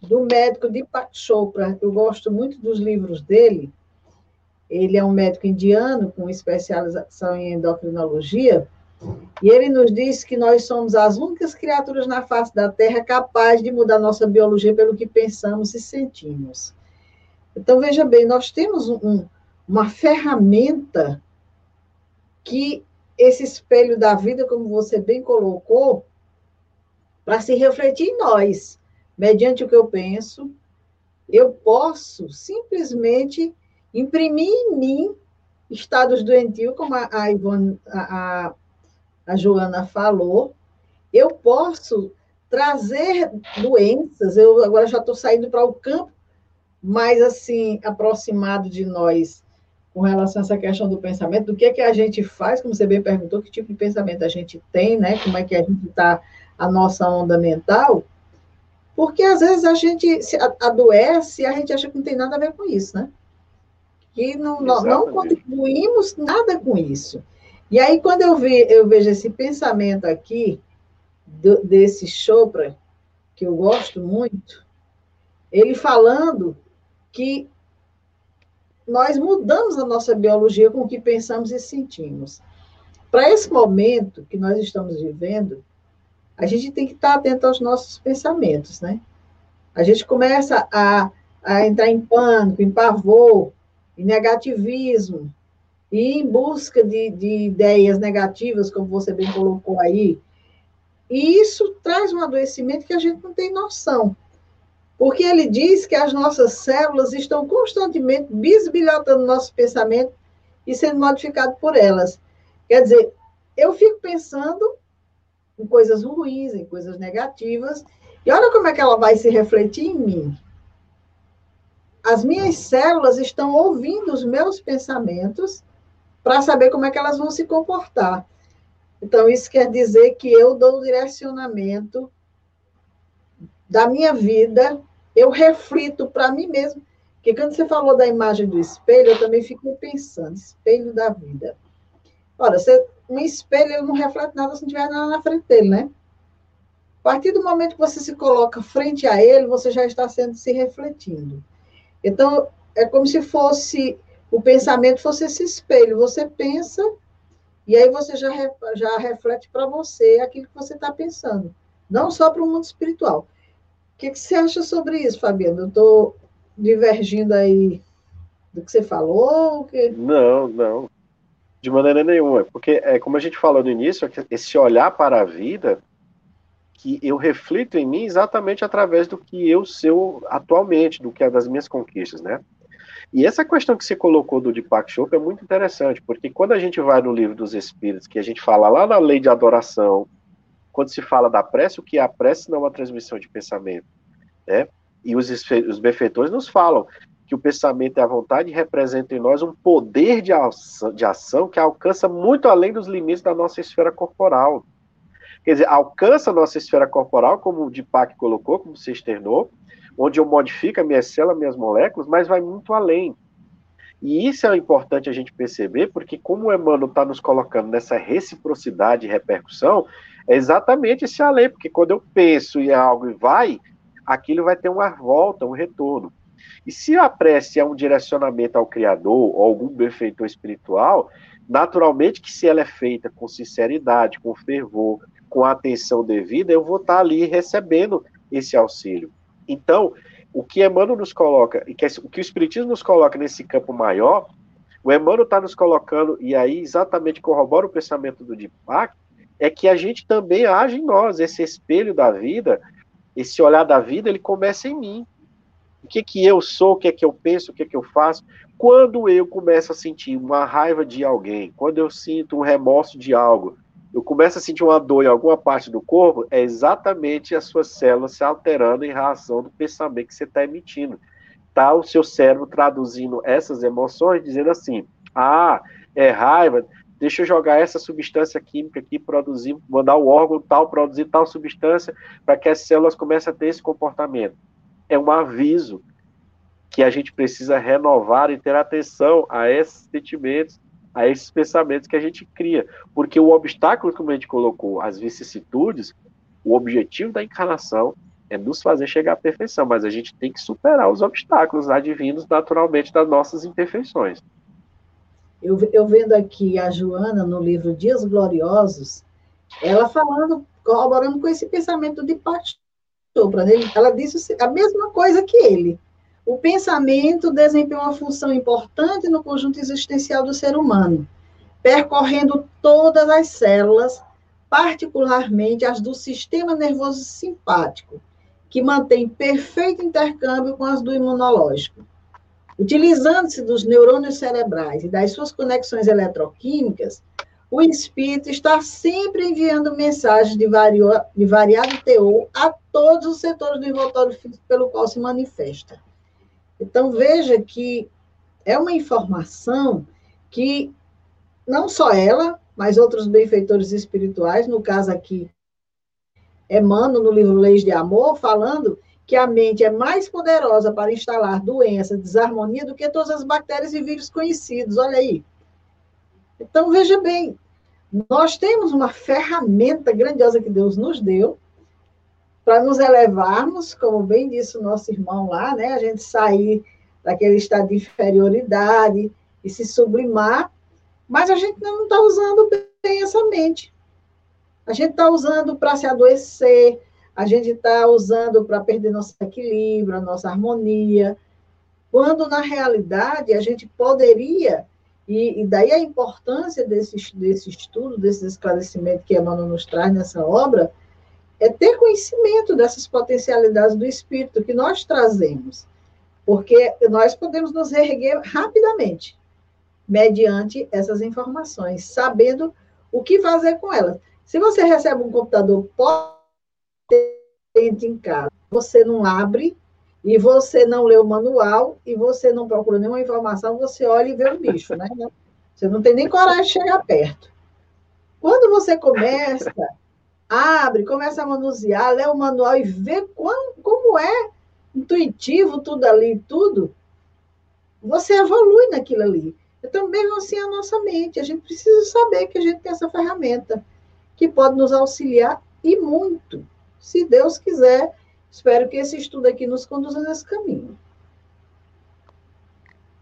do médico Deepak Chopra, eu gosto muito dos livros dele. Ele é um médico indiano com especialização em endocrinologia, e ele nos diz que nós somos as únicas criaturas na face da Terra capazes de mudar nossa biologia pelo que pensamos e sentimos. Então, veja bem, nós temos um, uma ferramenta que esse espelho da vida, como você bem colocou, para se refletir em nós, mediante o que eu penso, eu posso simplesmente imprimir em mim estados doentios, como a, a, Ivone, a, a, Joana falou, eu posso trazer doenças, eu agora já estou saindo para o campo mais assim, aproximado de nós, com relação a essa questão do pensamento, do que é que a gente faz, como você bem perguntou, que tipo de pensamento a gente tem, né? Como é que a gente está, a nossa onda mental, porque às vezes a gente se adoece e a gente acha que não tem nada a ver com isso, né? Que não, não contribuímos nada com isso. E aí, quando eu, vi, eu vejo esse pensamento aqui, do, desse Chopra, que eu gosto muito, ele falando que nós mudamos a nossa biologia com o que pensamos e sentimos. Para esse momento que nós estamos vivendo, a gente tem que estar atento aos nossos pensamentos, né? A gente começa a, a entrar em pânico, em pavor, em negativismo, e em busca de, de ideias negativas, como você bem colocou aí. E isso traz um adoecimento que a gente não tem noção. Porque ele diz que as nossas células estão constantemente bisbilhotando nosso pensamento e sendo modificado por elas. Quer dizer, eu fico pensando em coisas ruins, em coisas negativas, e olha como é que ela vai se refletir em mim. As minhas células estão ouvindo os meus pensamentos para saber como é que elas vão se comportar. Então, isso quer dizer que eu dou o direcionamento da minha vida eu reflito para mim mesmo. Porque quando você falou da imagem do espelho, eu também fico pensando, espelho da vida. Ora, você, um espelho não reflete nada se não tiver nada na frente dele, né? A partir do momento que você se coloca frente a ele, você já está sendo se refletindo. Então, é como se fosse o pensamento fosse esse espelho. Você pensa e aí você já, já reflete para você aquilo que você está pensando. Não só para o mundo espiritual que, que você acha sobre isso, Fabiano? Eu estou divergindo aí do que você falou? Que... Não, não. De maneira nenhuma. Porque, é, como a gente falou no início, é esse olhar para a vida que eu reflito em mim exatamente através do que eu sou atualmente, do que é das minhas conquistas, né? E essa questão que você colocou do Deepak Chopra é muito interessante, porque quando a gente vai no livro dos Espíritos, que a gente fala lá na lei de adoração, quando se fala da prece, o que é a prece não é uma transmissão de pensamento, né? E os, os benfeitores nos falam que o pensamento e a vontade representam em nós um poder de ação, de ação que alcança muito além dos limites da nossa esfera corporal. Quer dizer, alcança a nossa esfera corporal, como o Deepak colocou, como você externou, onde eu modifico minhas células, minhas moléculas, mas vai muito além. E isso é importante a gente perceber, porque como o Emmanuel está nos colocando nessa reciprocidade e repercussão, é exatamente esse além, porque quando eu penso em algo e vai, aquilo vai ter uma volta, um retorno. E se a prece é um direcionamento ao Criador ou algum benfeitor espiritual, naturalmente que se ela é feita com sinceridade, com fervor, com a atenção devida, eu vou estar tá ali recebendo esse auxílio. Então, o que Emmanuel nos coloca, e que, o que o Espiritismo nos coloca nesse campo maior, o Emmanuel está nos colocando, e aí exatamente corrobora o pensamento do Deepak, é que a gente também age em nós, esse espelho da vida, esse olhar da vida, ele começa em mim. O que que eu sou, o que é que eu penso, o que é que eu faço. Quando eu começo a sentir uma raiva de alguém, quando eu sinto um remorso de algo, eu começo a sentir uma dor em alguma parte do corpo, é exatamente as suas células se alterando em razão do pensamento que você está emitindo. Está o seu cérebro traduzindo essas emoções, dizendo assim: ah, é raiva, deixa eu jogar essa substância química aqui, produzir, mandar o órgão tal produzir tal substância, para que as células comecem a ter esse comportamento. É um aviso que a gente precisa renovar e ter atenção a esses sentimentos a esses pensamentos que a gente cria. Porque o obstáculo, como a gente colocou, as vicissitudes, o objetivo da encarnação é nos fazer chegar à perfeição, mas a gente tem que superar os obstáculos advindos naturalmente das nossas imperfeições. Eu, eu vendo aqui a Joana no livro Dias Gloriosos, ela falando, corroborando com esse pensamento de Pacho, ela disse a mesma coisa que ele. O pensamento desempenha uma função importante no conjunto existencial do ser humano, percorrendo todas as células, particularmente as do sistema nervoso simpático, que mantém perfeito intercâmbio com as do imunológico. Utilizando-se dos neurônios cerebrais e das suas conexões eletroquímicas, o espírito está sempre enviando mensagens de, vario, de variado teor a todos os setores do envoltório físico pelo qual se manifesta. Então, veja que é uma informação que não só ela, mas outros benfeitores espirituais, no caso aqui, Emmanuel, no livro Leis de Amor, falando que a mente é mais poderosa para instalar doença, desarmonia, do que todas as bactérias e vírus conhecidos. Olha aí. Então, veja bem, nós temos uma ferramenta grandiosa que Deus nos deu, para nos elevarmos, como bem disse o nosso irmão lá, né? A gente sair daquele estado de inferioridade e se sublimar, mas a gente não está usando bem essa mente. A gente está usando para se adoecer, a gente está usando para perder nosso equilíbrio, nossa harmonia, quando na realidade a gente poderia, e, e daí a importância desse, desse estudo, desse esclarecimento que Emmanuel nos traz nessa obra, é ter conhecimento dessas potencialidades do espírito que nós trazemos, porque nós podemos nos reerguer rapidamente, mediante essas informações, sabendo o que fazer com elas. Se você recebe um computador potente em casa, você não abre e você não lê o manual e você não procura nenhuma informação, você olha e vê o bicho, né? Você não tem nem coragem de chegar perto. Quando você começa abre, começa a manusear, lê o manual e vê quão, como é intuitivo tudo ali, tudo, você evolui naquilo ali. Então, mesmo assim, a nossa mente, a gente precisa saber que a gente tem essa ferramenta que pode nos auxiliar e muito. Se Deus quiser, espero que esse estudo aqui nos conduza nesse caminho.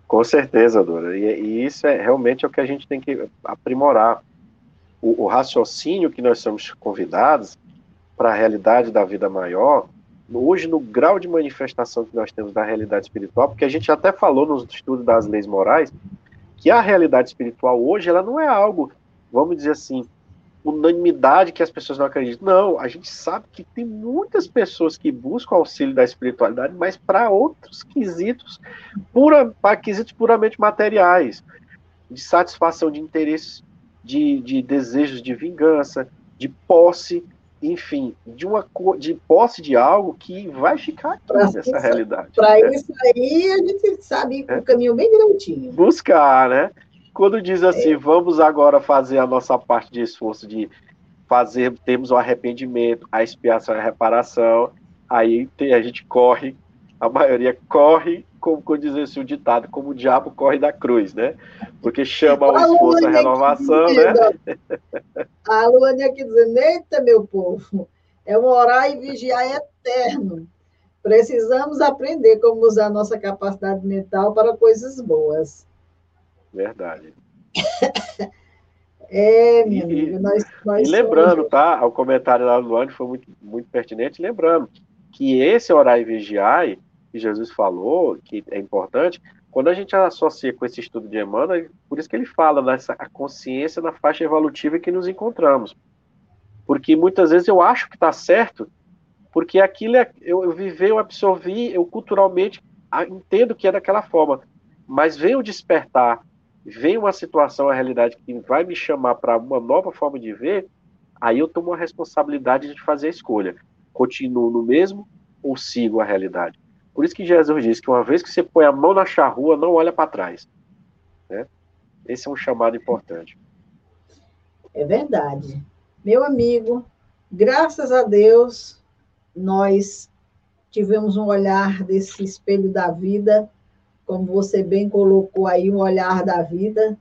Com certeza, Dora. E, e isso é realmente é o que a gente tem que aprimorar o, o raciocínio que nós somos convidados para a realidade da vida maior, hoje no grau de manifestação que nós temos da realidade espiritual, porque a gente até falou nos estudos das leis morais, que a realidade espiritual hoje ela não é algo, vamos dizer assim, unanimidade que as pessoas não acreditam. Não, a gente sabe que tem muitas pessoas que buscam auxílio da espiritualidade, mas para outros quesitos, pura, para quesitos puramente materiais, de satisfação de interesses de, de desejos de vingança, de posse, enfim, de uma de posse de algo que vai ficar aqui pra nessa isso, realidade. Para né? isso aí a gente sabe é. o caminho bem direitinho. Buscar, né? Quando diz assim, é. vamos agora fazer a nossa parte de esforço de fazer, temos o arrependimento, a expiação e a reparação, aí a gente corre, a maioria corre como, como diz esse o ditado, como o diabo corre da cruz, né? Porque chama o esforço a renovação, né? A Luane aqui dizendo, eita, meu povo, é um orar e vigiar eterno. Precisamos aprender como usar nossa capacidade mental para coisas boas. Verdade. É, minha e, amiga, nós, nós E lembrando, somos... tá? O comentário do Luane foi muito, muito pertinente, lembrando que esse orar e vigiar, que Jesus falou, que é importante, quando a gente associa com esse estudo de Emmanuel, por isso que ele fala nessa consciência na faixa evolutiva que nos encontramos. Porque muitas vezes eu acho que está certo, porque aquilo é, eu, eu vivi, eu absorvi, eu culturalmente entendo que é daquela forma. Mas vem o despertar, vem uma situação, a realidade que vai me chamar para uma nova forma de ver, aí eu tomo a responsabilidade de fazer a escolha. Continuo no mesmo ou sigo a realidade? Por isso que Jesus diz que uma vez que você põe a mão na charrua, não olha para trás. Né? Esse é um chamado importante. É verdade. Meu amigo, graças a Deus, nós tivemos um olhar desse espelho da vida, como você bem colocou aí, um olhar da vida,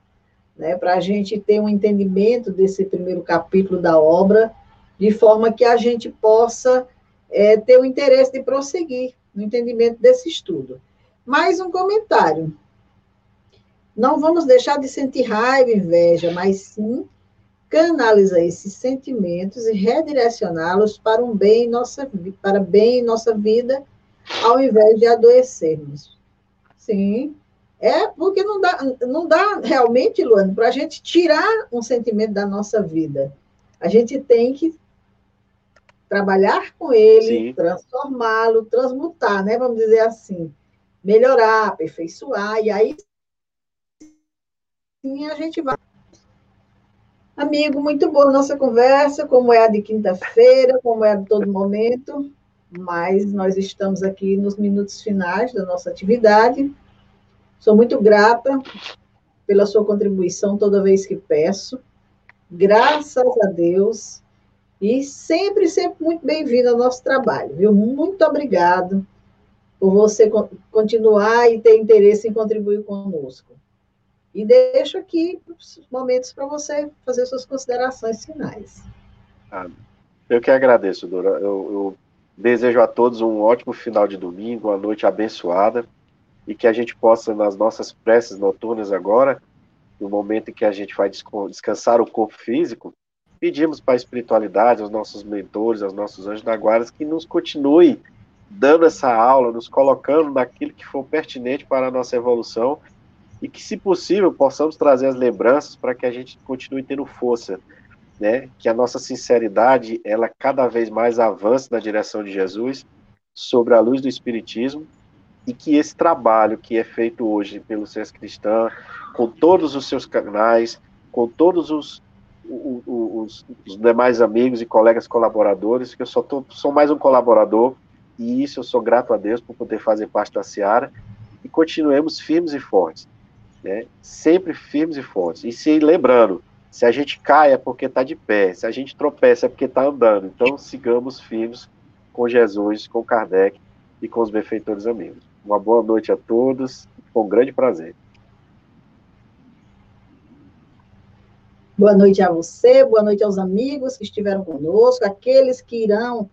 né, para a gente ter um entendimento desse primeiro capítulo da obra, de forma que a gente possa é, ter o interesse de prosseguir no entendimento desse estudo. Mais um comentário. Não vamos deixar de sentir raiva, inveja, mas sim canalizar esses sentimentos e redirecioná-los para um bem em nossa para bem em nossa vida, ao invés de adoecermos. Sim, é porque não dá, não dá realmente, Luana, para a gente tirar um sentimento da nossa vida. A gente tem que trabalhar com ele, transformá-lo, transmutar, né? Vamos dizer assim, melhorar, aperfeiçoar, e aí sim a gente vai Amigo, muito boa nossa conversa, como é a de quinta-feira, como é a de todo momento, mas nós estamos aqui nos minutos finais da nossa atividade. Sou muito grata pela sua contribuição toda vez que peço. Graças a Deus. E sempre, sempre muito bem-vindo ao nosso trabalho, viu? Muito obrigado por você continuar e ter interesse em contribuir conosco. E deixo aqui os momentos para você fazer suas considerações finais. Eu que agradeço, Dora. Eu, eu, desejo a todos um ótimo final de domingo, uma noite abençoada, e que a gente possa, nas nossas preces noturnas agora, no momento em que a gente vai descansar o corpo físico, pedimos para a espiritualidade, aos nossos mentores, aos nossos anjos da guarda, que nos continue dando essa aula, nos colocando naquilo que for pertinente para a nossa evolução e que, se possível, possamos trazer as lembranças para que a gente continue tendo força, né? Que a nossa sinceridade, ela cada vez mais avance na direção de Jesus, sobre a luz do Espiritismo, e que esse trabalho que é feito hoje pelo Ciência Cristã, com todos os seus canais, com todos os, os, os, os demais amigos e colegas colaboradores, que eu só tô, sou mais um colaborador, e isso eu sou grato a Deus por poder fazer parte da Seara, e continuemos firmes e fortes né? Sempre firmes e fortes. E se lembrando, se a gente cai é porque está de pé, se a gente tropeça é porque está andando. Então sigamos firmes com Jesus, com Kardec e com os benfeitores amigos. Uma boa noite a todos, com um grande prazer. Boa noite a você, boa noite aos amigos que estiveram conosco, aqueles que irão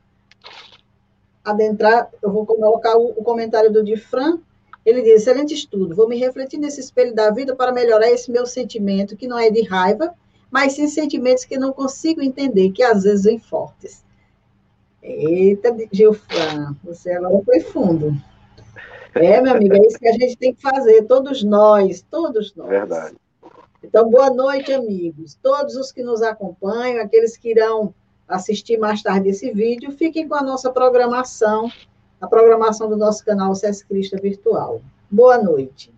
adentrar. Eu vou colocar o, o comentário do Difran, ele diz: excelente estudo, vou me refletir nesse espelho da vida para melhorar esse meu sentimento, que não é de raiva, mas sim sentimentos que não consigo entender, que às vezes vêm fortes. Eita, Gilfran, você agora foi fundo. É, meu amigo, é isso que a gente tem que fazer, todos nós, todos nós. Verdade. Então, boa noite, amigos. Todos os que nos acompanham, aqueles que irão assistir mais tarde esse vídeo, fiquem com a nossa programação a programação do nosso canal SESC Crista Virtual. Boa noite.